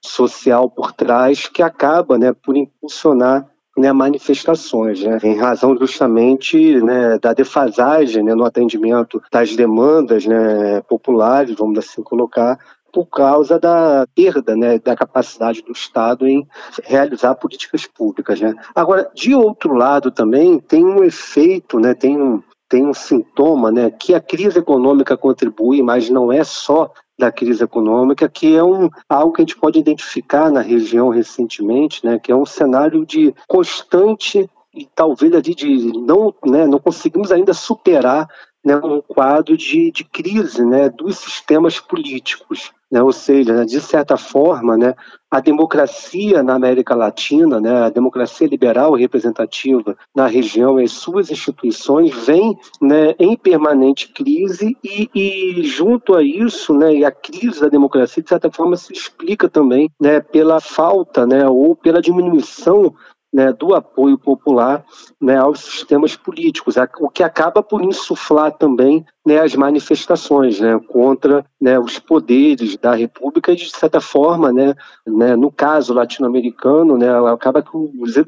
social por trás que acaba né, por impulsionar né, manifestações, né, em razão justamente né, da defasagem né, no atendimento das demandas né, populares, vamos assim colocar, por causa da perda né, da capacidade do Estado em realizar políticas públicas. Né. Agora, de outro lado também, tem um efeito, né, tem um, tem um sintoma né, que a crise econômica contribui, mas não é só da crise econômica, que é um, algo que a gente pode identificar na região recentemente, né, que é um cenário de constante e talvez ali de não, né, não conseguimos ainda superar né, um quadro de, de crise né, dos sistemas políticos. Né, ou seja, né, de certa forma, né, a democracia na América Latina, né, a democracia liberal representativa na região e as suas instituições vem né, em permanente crise e, e, junto a isso, né, e a crise da democracia, de certa forma, se explica também né, pela falta né, ou pela diminuição né, do apoio popular né, aos sistemas políticos, o que acaba por insuflar também né, as manifestações né, contra né, os poderes da República e, de certa forma, né, né, no caso latino-americano, né, acaba que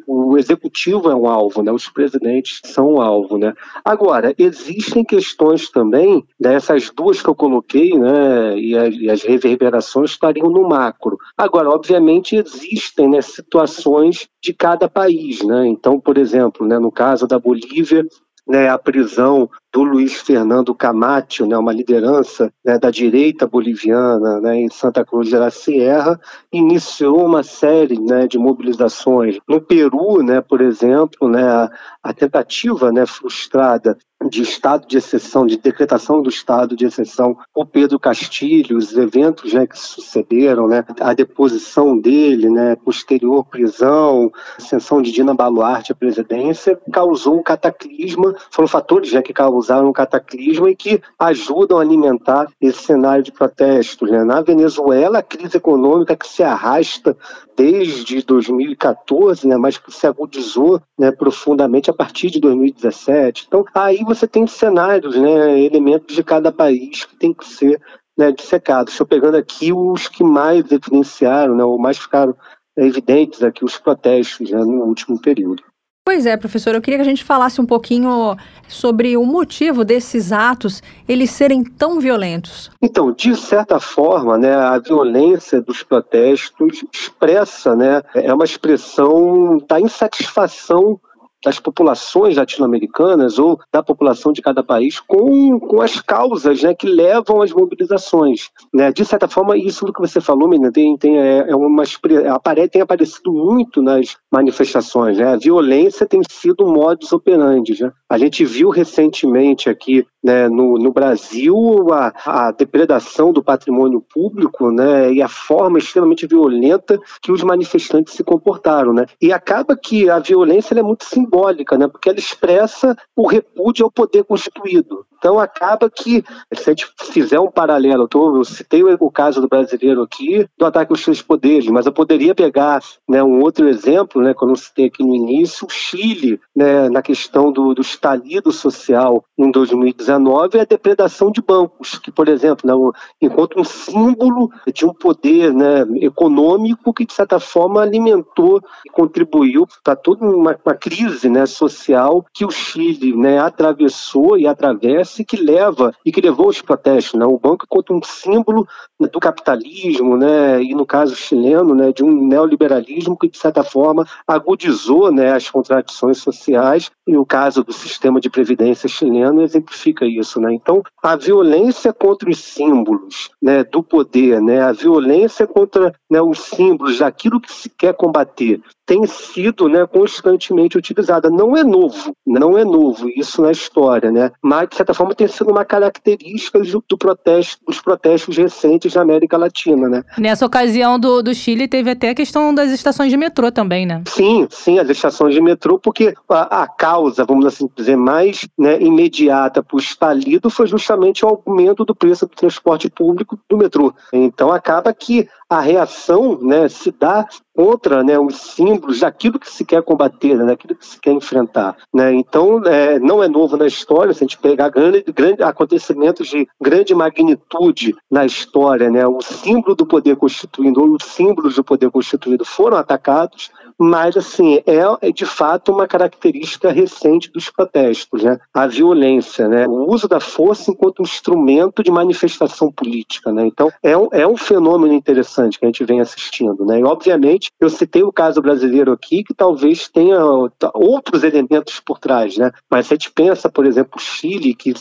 o executivo é um alvo, né, os presidentes são um alvo. Né. Agora, existem questões também, né, essas duas que eu coloquei, né, e, as, e as reverberações estariam no macro. Agora, obviamente, existem né, situações de cada país. Né. Então, por exemplo, né, no caso da Bolívia, né, a prisão do Luiz Fernando Camacho, né, uma liderança né, da direita boliviana né, em Santa Cruz de la Sierra, iniciou uma série né, de mobilizações. No Peru, né, por exemplo, né, a, a tentativa né, frustrada de estado de exceção, de decretação do estado de exceção por Pedro Castilho, os eventos né, que sucederam, né, a deposição dele, né, posterior prisão, ascensão de Dina Baluarte à presidência, causou um cataclisma, foram fatores né, que causaram um cataclisma e que ajudam a alimentar esse cenário de protestos. Né. Na Venezuela, a crise econômica que se arrasta desde 2014, né, mas que se agudizou né, profundamente a partir de 2017. Então, aí você tem cenários, né, elementos de cada país que tem que ser né, dissecados. Estou pegando aqui os que mais evidenciaram, né, ou mais ficaram evidentes aqui, os protestos né, no último período. Pois é, professor, eu queria que a gente falasse um pouquinho sobre o motivo desses atos eles serem tão violentos. Então, de certa forma, né, a violência dos protestos expressa, né, é uma expressão da insatisfação das populações latino-americanas ou da população de cada país com, com as causas né, que levam às mobilizações. Né? De certa forma, isso do que você falou, menina, tem, tem, é, é uma, apare, tem aparecido muito nas manifestações. Né? A violência tem sido um modus operandi. Né? A gente viu recentemente aqui né, no, no Brasil a, a depredação do patrimônio público né, e a forma extremamente violenta que os manifestantes se comportaram. Né? E acaba que a violência é muito simbólica, né, porque ela expressa o repúdio ao poder constituído. Então acaba que, se a gente fizer um paralelo, eu, tô, eu citei o caso do brasileiro aqui, do ataque aos três poderes, mas eu poderia pegar né, um outro exemplo, né, que eu citei aqui no início, o Chile, né, na questão do, do estalido social em 2019, é a depredação de bancos, que, por exemplo, né, enquanto um símbolo de um poder né, econômico que, de certa forma, alimentou e contribuiu para toda uma, uma crise crise né, social que o Chile né, atravessou e atravessa e que leva e que levou os protestos. Né? O banco contra um símbolo do capitalismo, né, e no caso chileno, né, de um neoliberalismo que de certa forma agudizou né, as contradições sociais e o caso do sistema de previdência chileno exemplifica isso. Né? Então, a violência contra os símbolos né, do poder, né, a violência contra né, os símbolos daquilo que se quer combater, tem sido né, constantemente utilizada. Não é novo, não é novo isso na história, né? mas, de certa forma, tem sido uma característica do, do protesto, dos protestos recentes na América Latina. Né? Nessa ocasião do, do Chile, teve até a questão das estações de metrô também, né? Sim, sim, as estações de metrô, porque a, a causa, vamos assim dizer, mais né, imediata para o estalido foi justamente o aumento do preço do transporte público do metrô. Então, acaba que a reação né, se dá contra né, os símbolos daquilo que se quer combater, né, daquilo que se quer enfrentar. Né? Então, é, não é novo na história, se a gente pegar grande, grande, acontecimentos de grande magnitude na história, né, o símbolo do poder constituído ou os símbolos do poder constituído foram atacados, mas assim é, é, de fato uma característica recente dos protestos, né? A violência, né? O uso da força enquanto instrumento de manifestação política, né? Então é um, é um fenômeno interessante que a gente vem assistindo, né? E obviamente eu citei o caso brasileiro aqui que talvez tenha outros elementos por trás, né? Mas se a gente pensa, por exemplo, o Chile que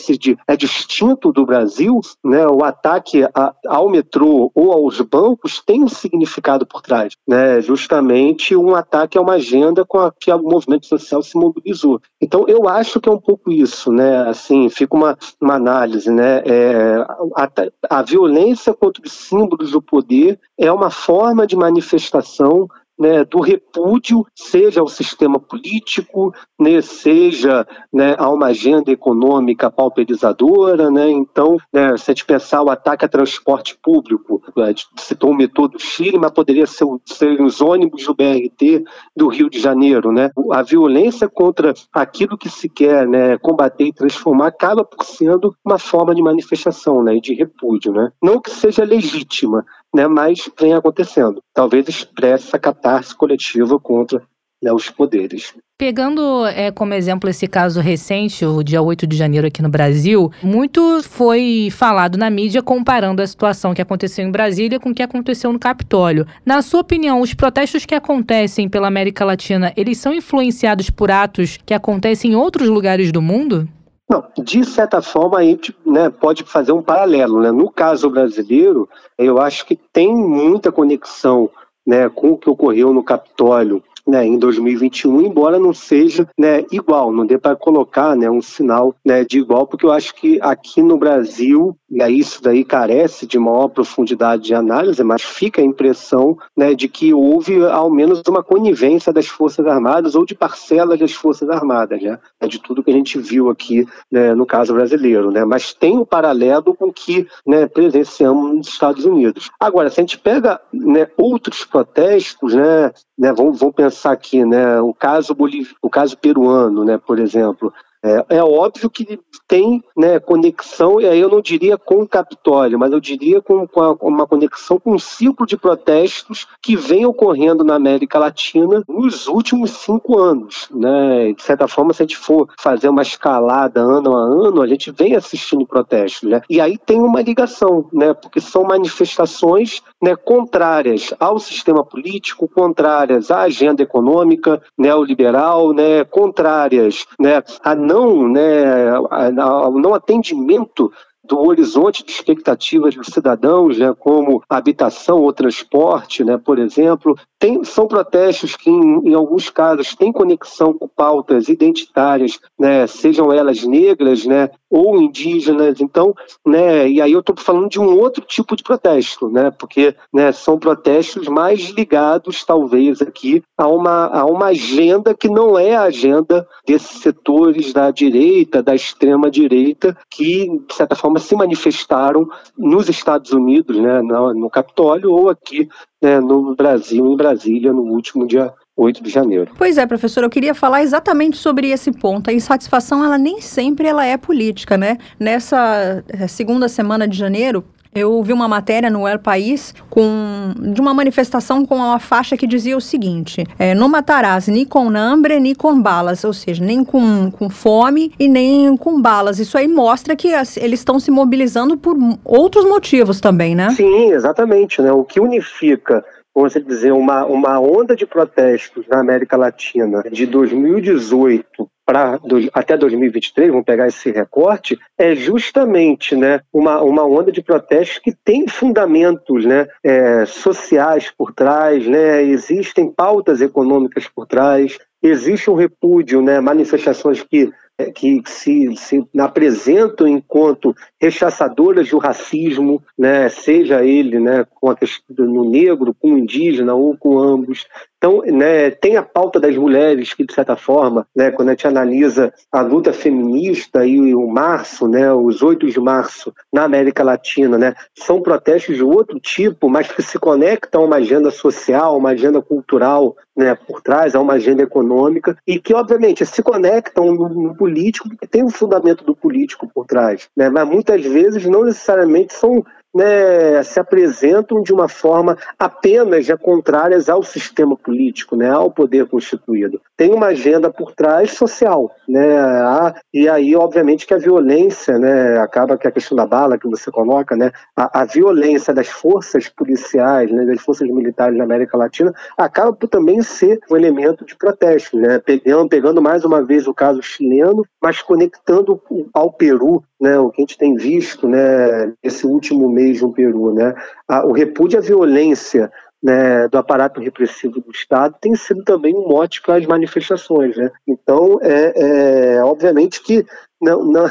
é distinto do Brasil, né? O ataque a, ao metrô ou aos bancos tem um significado por trás, né? Justamente um ataque a uma agenda com a que o movimento social se mobilizou. Então, eu acho que é um pouco isso, né? Assim, fica uma, uma análise, né? É, a, a violência contra os símbolos do poder é uma forma de manifestação né, do repúdio, seja ao sistema político, né, seja né, a uma agenda econômica pauperizadora. Né, então, né, se a gente pensar o ataque a transporte público, gente citou o metrô do Chile, mas poderia ser, ser os ônibus do BRT do Rio de Janeiro. Né? A violência contra aquilo que se quer né, combater e transformar acaba por sendo uma forma de manifestação né, de repúdio. Né? Não que seja legítima, né, mas vem acontecendo. Talvez expresse essa catarse coletiva contra né, os poderes. Pegando é, como exemplo esse caso recente, o dia 8 de janeiro aqui no Brasil, muito foi falado na mídia comparando a situação que aconteceu em Brasília com o que aconteceu no Capitólio. Na sua opinião, os protestos que acontecem pela América Latina, eles são influenciados por atos que acontecem em outros lugares do mundo? Não, de certa forma a gente né, pode fazer um paralelo. Né? No caso brasileiro, eu acho que tem muita conexão né, com o que ocorreu no Capitólio né, em 2021, embora não seja né, igual, não dê para colocar né, um sinal né, de igual, porque eu acho que aqui no Brasil, aí isso daí carece de maior profundidade de análise, mas fica a impressão né, de que houve ao menos uma conivência das Forças Armadas ou de parcelas das Forças Armadas, né, de tudo que a gente viu aqui né, no caso brasileiro. Né, mas tem um paralelo com o que né, presenciamos nos Estados Unidos. Agora, se a gente pega né, outros protestos, né, né, vamos, vamos pensar pensar aqui, né, o caso boliv... o caso peruano, né, por exemplo, é, é, óbvio que tem né, conexão, e aí eu não diria com o Capitólio, mas eu diria com, com, a, uma conexão com um ciclo de protestos que vem ocorrendo na América Latina nos últimos cinco anos. Né? De certa forma, se a gente for fazer uma escalada ano a ano, a gente vem assistindo protestos. Né? E aí tem uma ligação, né? porque são manifestações né, contrárias ao sistema político, contrárias à agenda econômica neoliberal, né, contrárias né, não não, né, ao não atendimento do horizonte de expectativas dos cidadãos, né, como habitação ou transporte, né, por exemplo, tem, são protestos que, em, em, alguns casos, têm conexão com pautas identitárias, né, sejam elas negras, né, ou indígenas. Então, né, e aí eu estou falando de um outro tipo de protesto, né, porque né, são protestos mais ligados, talvez, aqui a uma, a uma agenda que não é a agenda desses setores da direita, da extrema direita, que, de certa forma, se manifestaram nos Estados Unidos, né, no, no Capitólio, ou aqui né, no Brasil, em Brasília, no último dia 8 de janeiro. Pois é, professor, eu queria falar exatamente sobre esse ponto. A insatisfação, ela nem sempre ela é política, né? Nessa eh, segunda semana de janeiro, Eu vi uma matéria no El País com, de uma manifestação com uma faixa que dizia o seguinte: é, não matarás nem com hambre, nem com balas, ou seja, nem com, com fome e nem com balas. Isso aí mostra que as, eles estão se mobilizando por outros motivos também, né? Sim, exatamente. Né? O que unifica vamos dizer, uma, uma onda de protestos na América Latina de 2018 para até 2023, vamos pegar esse recorte, é justamente né, uma, uma onda de protestos que tem fundamentos né, é, sociais por trás, né, existem pautas econômicas por trás, existe um repúdio, né, manifestações que é, que se, se apresentam enquanto rechaçadoras do racismo, né, seja ele né, com a questão no negro, com o indígena ou com ambos. Então, né, tem a pauta das mulheres que, de certa forma, né, quando a gente analisa a luta feminista e o março, né, os 8 de março na América Latina, né, são protestos de outro tipo, mas que se conectam a uma agenda social, uma agenda cultural né, por trás, a uma agenda econômica, e que, obviamente, se conectam no, político, porque tem um fundamento do político por trás, né, mas muitas vezes não necessariamente são né, se apresentam de uma forma apenas já contrárias ao sistema político, né, ao poder constituído. Tem uma agenda por trás social, né, e aí obviamente que a violência, né, acaba que a questão da bala que você coloca, né, a, a violência das forças policiais, né, das forças militares na América Latina, acaba por também ser um elemento de protesto, né, pegando, pegando mais uma vez o caso chileno, mas conectando ao Peru né, o que a gente tem visto né, nesse último mês no Peru, né, o repúdio à violência né, do aparato repressivo do Estado tem sido também um mote para as manifestações. Né? Então, é, é, obviamente que não, não,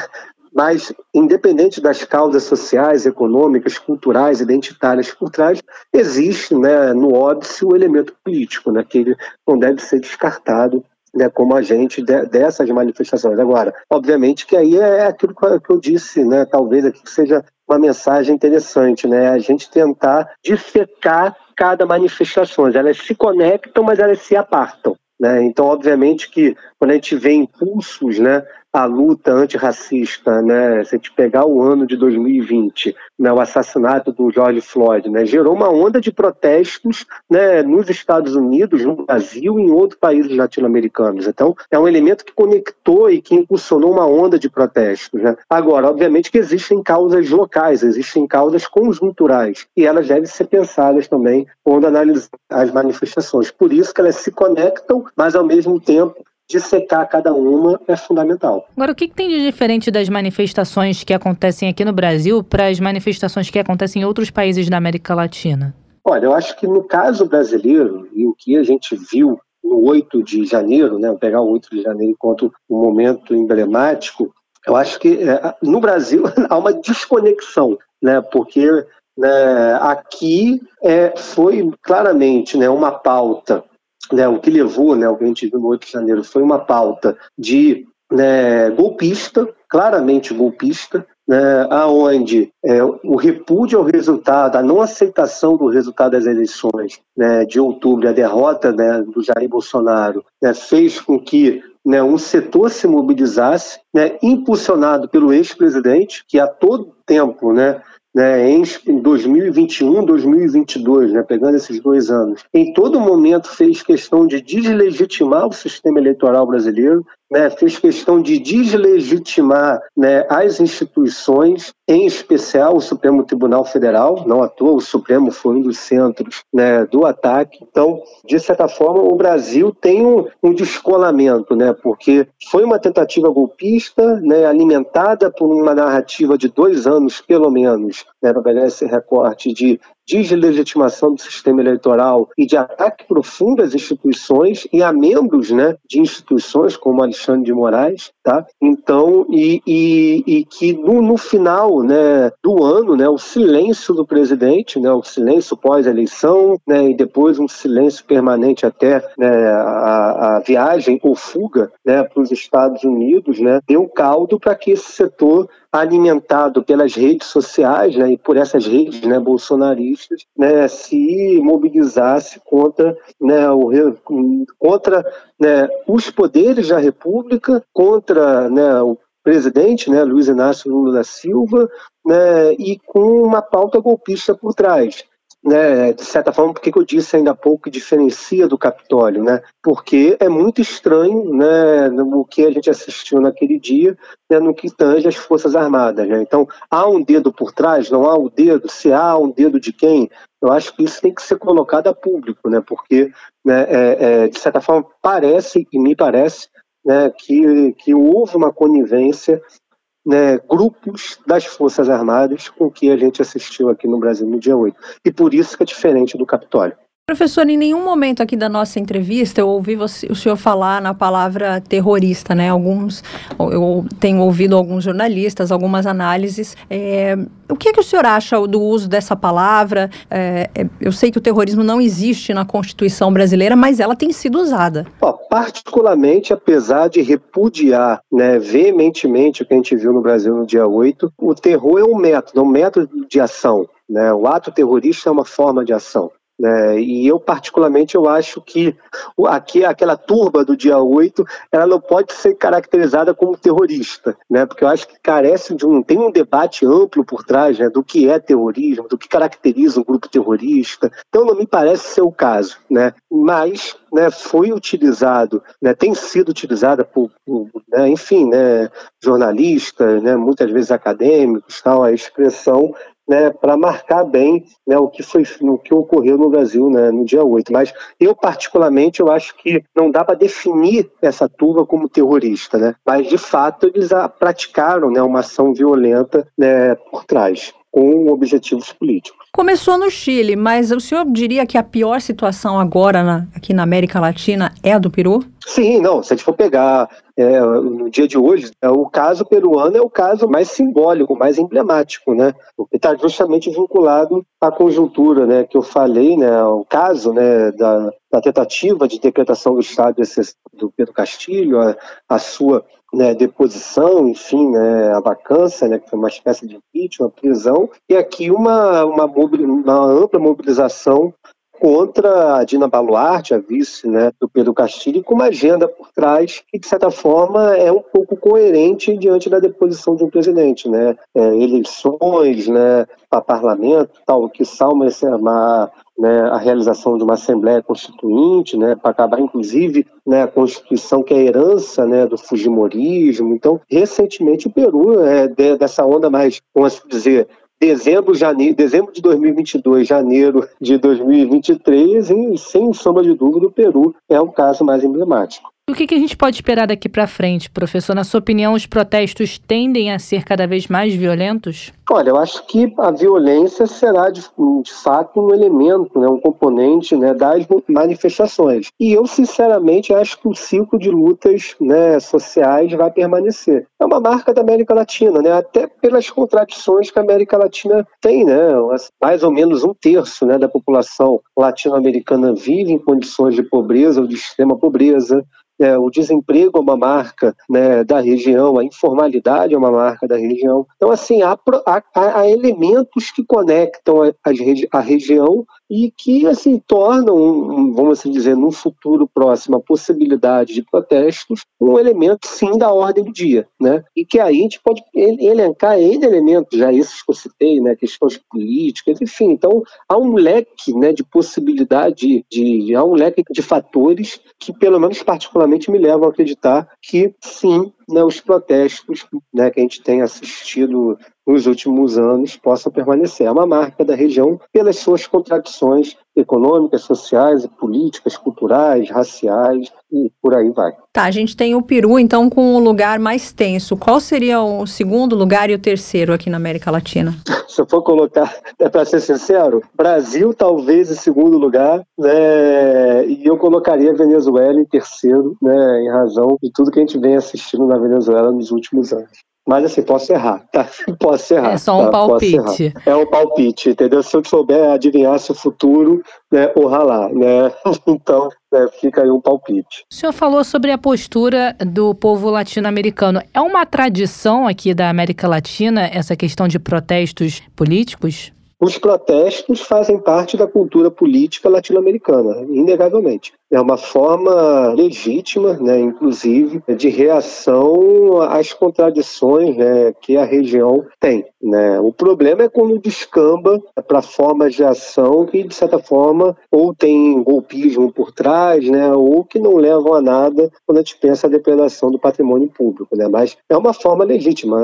mas independente das causas sociais, econômicas, culturais, identitárias por trás, existe né, no óbice o elemento político, né, que ele não deve ser descartado né, como agente de, dessas manifestações. Agora, obviamente que aí é aquilo que eu disse, né, talvez aqui seja uma mensagem interessante, né, a gente tentar dissecar cada manifestação. Elas se conectam, mas elas se apartam. Né? Então, obviamente que quando a gente vê impulsos né, a luta antirracista, né, se a gente pegar o ano de 2020, né, o assassinato do George Floyd, né, gerou uma onda de protestos né, nos Estados Unidos, no Brasil e em outros países latino-americanos. Então, é um elemento que conectou e que impulsionou uma onda de protestos. Né? Agora, obviamente que existem causas locais, existem causas conjunturais, e elas devem ser pensadas também quando analisar as manifestações. Por isso que elas se conectam, mas ao mesmo tempo dissecar cada uma é fundamental. Agora, o que, que, tem de diferente das manifestações que acontecem aqui no Brasil para as manifestações que acontecem em outros países da América Latina? Olha, eu acho que no caso brasileiro, e o que a gente viu no 8 de janeiro, né, pegar o 8 de janeiro enquanto um momento emblemático, eu acho que é, no Brasil há uma desconexão, né, porque né, aqui é, foi claramente né, uma pauta né, o que levou, né, o que a gente viu no 8 de janeiro, foi uma pauta de né, golpista, claramente golpista, né, aonde é, o repúdio ao resultado, a não aceitação do resultado das eleições né, de outubro, a derrota né, do Jair Bolsonaro, né, fez com que né, um setor se mobilizasse, né, impulsionado pelo ex-presidente, que a todo tempo né, né, em 2021, 2022, né, pegando esses dois anos, em todo momento fez questão de deslegitimar o sistema eleitoral brasileiro, né, fez questão de deslegitimar né, as instituições, em especial o Supremo Tribunal Federal, não à toa, o Supremo foi um dos centros né, do ataque. Então, de certa forma, o Brasil tem um, um descolamento, né, porque foi uma tentativa golpista, né, alimentada por uma narrativa de dois anos, pelo menos, né, no esse recorte de deslegitimação do sistema eleitoral e de ataque profundo às instituições e a membros né, de instituições como Alexandre de Moraes, tá? Então, e, e, e que no, no, final né, do ano, né, o silêncio do presidente, né, o silêncio pós-eleição, né, e depois um silêncio permanente até né, a, a viagem ou fuga né, para os Estados Unidos, né, deu caldo para que esse setor alimentado pelas redes sociais né, e por essas redes né, bolsonaristas né, se mobilizasse contra, né, o, contra né, os poderes da República, contra né, o presidente, né, Luiz Inácio Lula da Silva, né, e com uma pauta golpista por trás. Né, de certa forma, por que eu disse ainda há pouco que diferencia do Capitólio? Né? Porque é muito estranho né, o que a gente assistiu naquele dia né, no que tange as Forças Armadas. Né? Então, há um dedo por trás? Não há um dedo? Se há um dedo de quem? Eu acho que isso tem que ser colocado a público, né? porque, né, é, é, de certa forma, parece, e me parece, né, que, que houve uma conivência né, grupos das Forças Armadas com que a gente assistiu aqui no Brasil no dia 8. E por isso que é diferente do Capitólio. Professor, em nenhum momento aqui da nossa entrevista eu ouvi você, o senhor falar na palavra terrorista, né? Alguns, eu tenho ouvido alguns jornalistas, algumas análises. É, o que, é que o senhor acha do uso dessa palavra? É, é eu sei que o terrorismo não existe na Constituição brasileira, mas ela tem sido usada. Particularmente, apesar de repudiar né, veementemente o que a gente viu no Brasil no dia 8, o terror é um método, é um método de ação. Né? O ato terrorista é uma forma de ação. Né? E eu, particularmente, eu acho que aqui, aquela turba do dia 8, ela não pode ser caracterizada como terrorista, né? porque eu acho que carece de um. tem um debate amplo por trás né, do que é terrorismo, do que caracteriza um grupo terrorista. Então, não me parece ser o caso. Né? Mas né, foi utilizado, né, tem sido utilizada por, por né, enfim, né, jornalistas, né, muitas vezes acadêmicos, tal, a expressão né, para marcar bem né, o que foi o que ocorreu no Brasil né, no dia 8. Mas eu, particularmente, eu acho que não dá para definir essa turma como terrorista, né? mas de fato eles praticaram né, uma ação violenta né, por trás com objetivos políticos. Começou no Chile, mas o senhor diria que a pior situação agora na, aqui na América Latina é a do Peru? Sim, não. Se a gente for pegar é, no dia de hoje, é, o caso peruano é o caso mais simbólico, mais emblemático, né? Porque está justamente vinculado à conjuntura, né? Que eu falei, né? O caso, né? Da, da tentativa de decretação do Estado do Pedro Castilho, a, a sua né, deposição, enfim, né, a vacância, né, que foi uma espécie de impeachment, prisão, e aqui uma, uma, uma ampla mobilização contra a Dina Baluarte, a vice né, do Pedro Castilho, com uma agenda por trás que, de certa forma, é um pouco coerente diante da deposição de um presidente. Né? É, eleições né, para parlamento, tal, que salma uma, né, a realização de uma Assembleia Constituinte, né, para acabar, inclusive, né, a Constituição que é a herança né, do Fujimorismo. Então, recentemente, o Peru, é, de, dessa onda mais, vamos dizer, dezembro, janeiro, dezembro de 2022, janeiro de 2023, e sem sombra de dúvida, o Peru é o caso mais emblemático. O que, a gente pode esperar daqui para frente, professor? Na sua opinião, os protestos tendem a ser cada vez mais violentos? Olha, eu acho que a violência será de, de fato um elemento, né, um componente né, das manifestações. E eu, sinceramente, acho que o ciclo de lutas né, sociais vai permanecer. É uma marca da América Latina, né, até pelas contradições que a América Latina tem. Né, mais ou menos um terço né, da população latino-americana vive em condições de pobreza ou de extrema pobreza. É, o desemprego é uma marca né, da região, a informalidade é uma marca da região. Então, assim, há, há, há elementos que conectam a, a, região e que, assim, tornam, vamos assim dizer, no futuro próximo, a possibilidade de protestos um elemento, sim, da ordem do dia, né? E que aí a gente pode elencar N elementos, já esses que eu citei, né, questões políticas, enfim. Então, há um leque né, de possibilidade, de, há um leque de fatores que, pelo menos particularmente, particularmente me levam a acreditar que sim, né, os protestos né, que a gente tem assistido nos últimos anos possam permanecer. É uma marca da região pelas suas contradições econômicas, sociais, políticas, culturais, raciais e por aí vai. Tá, a gente tem o Peru, então, com o lugar mais tenso. Qual seria o segundo lugar e o terceiro aqui na América Latina? Se eu for colocar, é para ser sincero, Brasil talvez em segundo lugar, né, e eu colocaria Venezuela em terceiro, né, em razão de tudo que a gente vem assistindo na Venezuela nos últimos anos. Mas assim, posso errar, tá? Posso errar. É só um tá? palpite. É um palpite, entendeu? Se eu souber adivinhar se o futuro, né, ou ralar, né? Então, né, fica aí um palpite. O senhor falou sobre a postura do povo latino-americano. É uma tradição aqui da América Latina essa questão de protestos políticos? Os protestos fazem parte da cultura política latino-americana, inegavelmente. É uma forma legítima, né, inclusive, de reação às contradições né, que a região tem. Né. O problema é quando descamba para formas de ação que, de certa forma, ou tem golpismo por trás, né, ou que não levam a nada quando a gente pensa a depredação do patrimônio público. Né. Mas é uma forma legítima.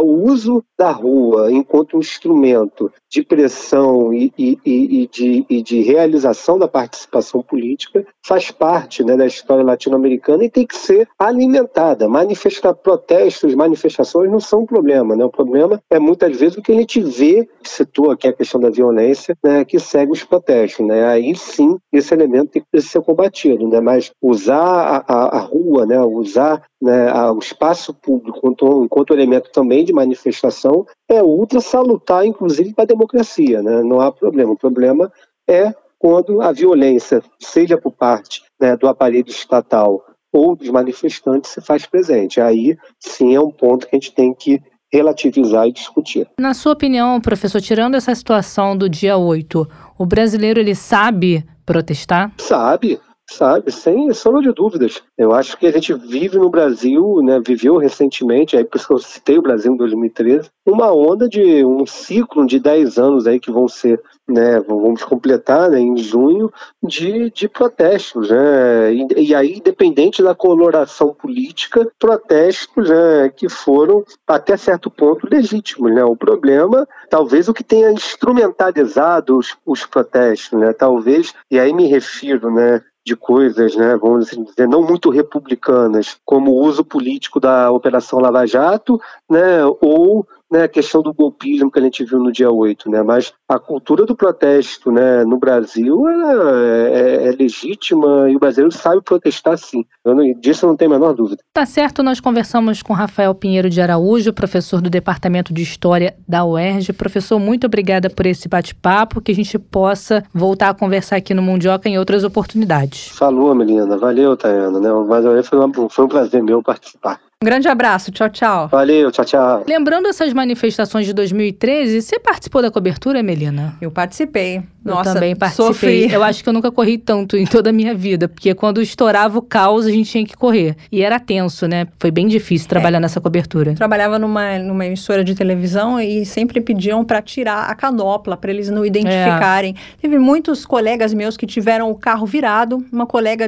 O uso da rua enquanto um instrumento de pressão e, e, e, de, e de realização da participação política faz parte né, da história latino-americana e tem que ser alimentada. Manifestar protestos, manifestações não são um problema. Né? O problema é muitas vezes o que a gente vê, citou aqui a questão da violência, né, que segue os protestos. Né? Aí sim, esse elemento tem que ser combatido. Né? Mas usar a, a, a rua, né, usar né, o espaço público enquanto, enquanto elemento também de manifestação é ultra salutar, inclusive, para a democracia. Né? Não há problema. O problema é quando a violência, seja por parte né, do aparelho estatal ou dos manifestantes, se faz presente. Aí sim é um ponto que a gente tem que relativizar e discutir. Na sua opinião, professor, tirando essa situação do dia 8, o brasileiro ele sabe protestar? Sabe, Sabe, sem sombra de dúvidas. Eu acho que a gente vive no Brasil, né, viveu recentemente, aí por isso que eu citei o Brasil em 2013, uma onda de um ciclo de 10 anos aí que vão ser, né, vamos completar né, em junho, de, de protestos. Né, e, e aí, independente da coloração política, protestos né, que foram, até certo ponto, legítimos. Né. O problema, talvez o que tenha instrumentalizado os, os protestos, né, talvez, e aí me refiro, né, de coisas, né, vamos assim dizer, não muito republicanas, como o uso político da Operação Lava Jato, né, ou né, a questão do golpismo que a gente viu no dia 8, né? Mas a cultura do protesto, né, no Brasil é, é, é legítima e o brasileiro sabe protestar sim. Eu não, disso eu não tenho a menor dúvida. Tá certo, nós conversamos com Rafael Pinheiro de Araújo, professor do Departamento de História da UERJ. Professor, muito obrigada por esse bate-papo, que a gente possa voltar a conversar aqui no Mundioca em outras oportunidades. Falou, Melina. Valeu, Tayana. Né? Mas foi, um prazer meu participar. Um grande abraço, tchau, tchau. Valeu, tchau, tchau. Lembrando essas manifestações de 2013, você participou da cobertura, Melina? Eu participei. Nossa, eu também participei. Sofri. Eu acho que eu nunca corri tanto em toda a minha vida, porque quando estourava o caos, a gente tinha que correr. E era tenso, né? Foi bem difícil trabalhar é. nessa cobertura. trabalhava numa, numa emissora de televisão e sempre pediam para tirar a canopla, para eles não identificarem. É. Teve muitos colegas meus que tiveram o carro virado. Uma colega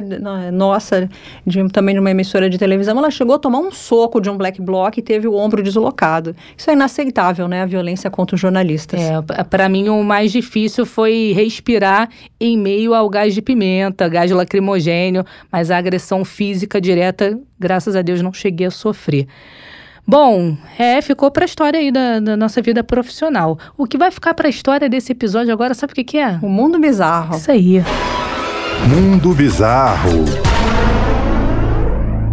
nossa, de, também de uma emissora de televisão, ela chegou a tomar um soco de um black bloc e teve o ombro deslocado. Isso é inaceitável, né? A violência contra os jornalistas. É, para mim o mais difícil foi respirar em meio ao gás de pimenta, gás lacrimogênio, mas a agressão física direta, graças a Deus, não cheguei a sofrer. Bom, é, ficou para a história aí da, da, nossa vida profissional. O que vai ficar para a história desse episódio agora, sabe o que, que é? O mundo bizarro. Isso aí. Mundo bizarro.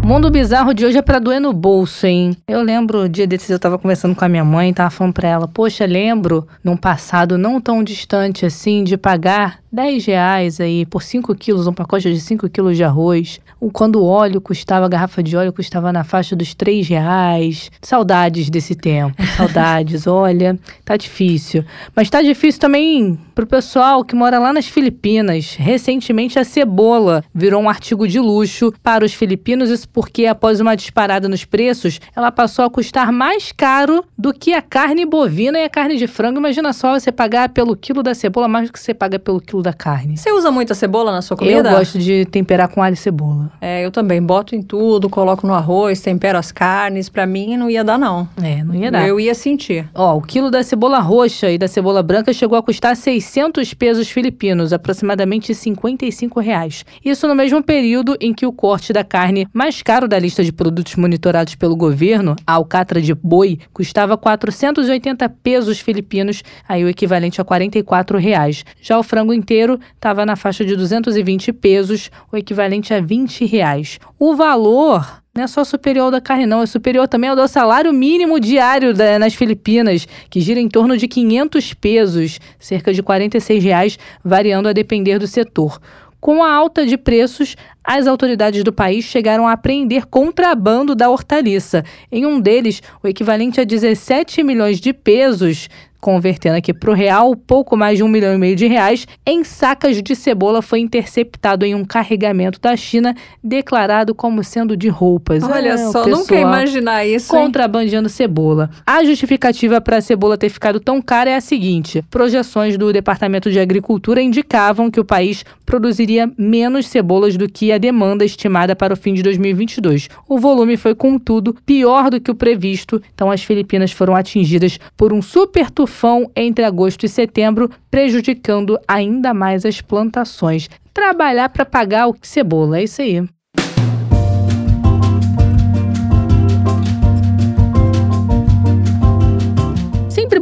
Mundo bizarro de hoje é pra doer no bolso, hein? Eu lembro, dia desses eu tava conversando com a minha mãe, tava falando pra ela, poxa, lembro, num passado não tão distante assim, de pagar 10 reais aí por 5 quilos, um pacote de 5 quilos de arroz. Quando o óleo custava, a garrafa de óleo custava na faixa dos 3 reais. Saudades desse tempo, saudades. Olha, tá difícil. Mas tá difícil também pro pessoal que mora lá nas Filipinas. Recentemente a cebola virou um artigo de luxo para os filipinos, isso porque após uma disparada nos preços, ela passou a custar mais caro do que a carne bovina e a carne de frango. Imagina só você pagar pelo quilo da cebola mais do que você paga pelo quilo da carne. Você usa muita cebola na sua comida? Eu gosto de temperar com alho e cebola. É, eu também. Boto em tudo, coloco no arroz, tempero as carnes. Para mim não ia dar, não. É, não ia dar. Eu ia sentir. Ó, o quilo da cebola roxa e da cebola branca chegou a custar 600 pesos filipinos, aproximadamente 55 reais. Isso no mesmo período em que o corte da carne mais caro da lista de produtos monitorados pelo governo, a alcatra de boi, custava 480 pesos filipinos, aí o equivalente a 44 reais. Já o frango inteiro estava na faixa de 220 pesos, o equivalente a 20 reais. O valor não é só superior ao da carne, não. É superior também ao do salário mínimo diário da, nas Filipinas, que gira em torno de 500 pesos, cerca de 46 reais, variando a depender do setor. Com a alta de preços, as autoridades do país chegaram a apreender contrabando da hortaliça. Em um deles, o equivalente a 17 milhões de pesos, convertendo aqui para o real, pouco mais de um milhão e meio de reais em sacas de cebola foi interceptado em um carregamento da China declarado como sendo de roupas. Olha É, só, nunca imaginar isso. hein? Contrabandeando cebola. A justificativa para a cebola ter ficado tão cara é a seguinte: projeções do Departamento de Agricultura indicavam que o país produziria menos cebolas do que a demanda estimada para o fim de 2022. O volume foi, contudo, pior do que o previsto. Então, as Filipinas foram atingidas por um super tufão entre agosto e setembro, prejudicando ainda mais as plantações. Trabalhar para pagar o cebola, é isso aí.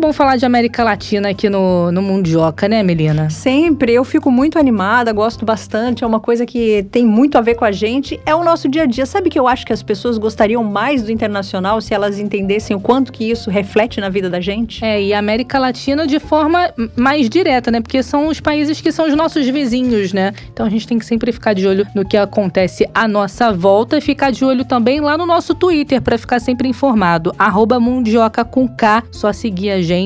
Bom falar de América Latina aqui no, no Mundioca, né, Melina? Sempre, eu fico muito animada, gosto bastante, é uma coisa que tem muito a ver com a gente, é o nosso dia a dia. Sabe que eu acho que as pessoas gostariam mais do internacional se elas entendessem o quanto que isso reflete na vida da gente? É, e a América Latina de forma mais direta, né? Porque são os países que são os nossos vizinhos, né? Então a gente tem que sempre ficar de olho no que acontece à nossa volta e ficar de olho também lá no nosso Twitter para ficar sempre informado. Arroba Mundioca com K, só seguir a gente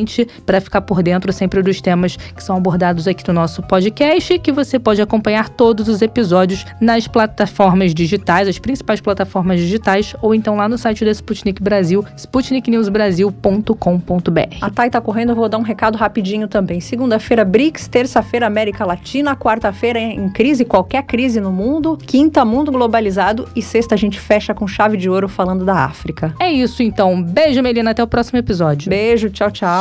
para ficar por dentro sempre dos temas que são abordados aqui no nosso podcast, que você pode acompanhar todos os episódios nas plataformas digitais, as principais plataformas digitais, ou então lá no site da Sputnik Brasil, sputniknewsbrasil.com.br. A Thay tá correndo, eu vou dar um recado rapidinho também. Segunda-feira, BRICS, terça-feira, América Latina, quarta-feira, em crise, qualquer crise no mundo, quinta, mundo globalizado e sexta a gente fecha com chave de ouro falando da África. É isso então. Beijo, Melina. Até o próximo episódio. Beijo, tchau, tchau.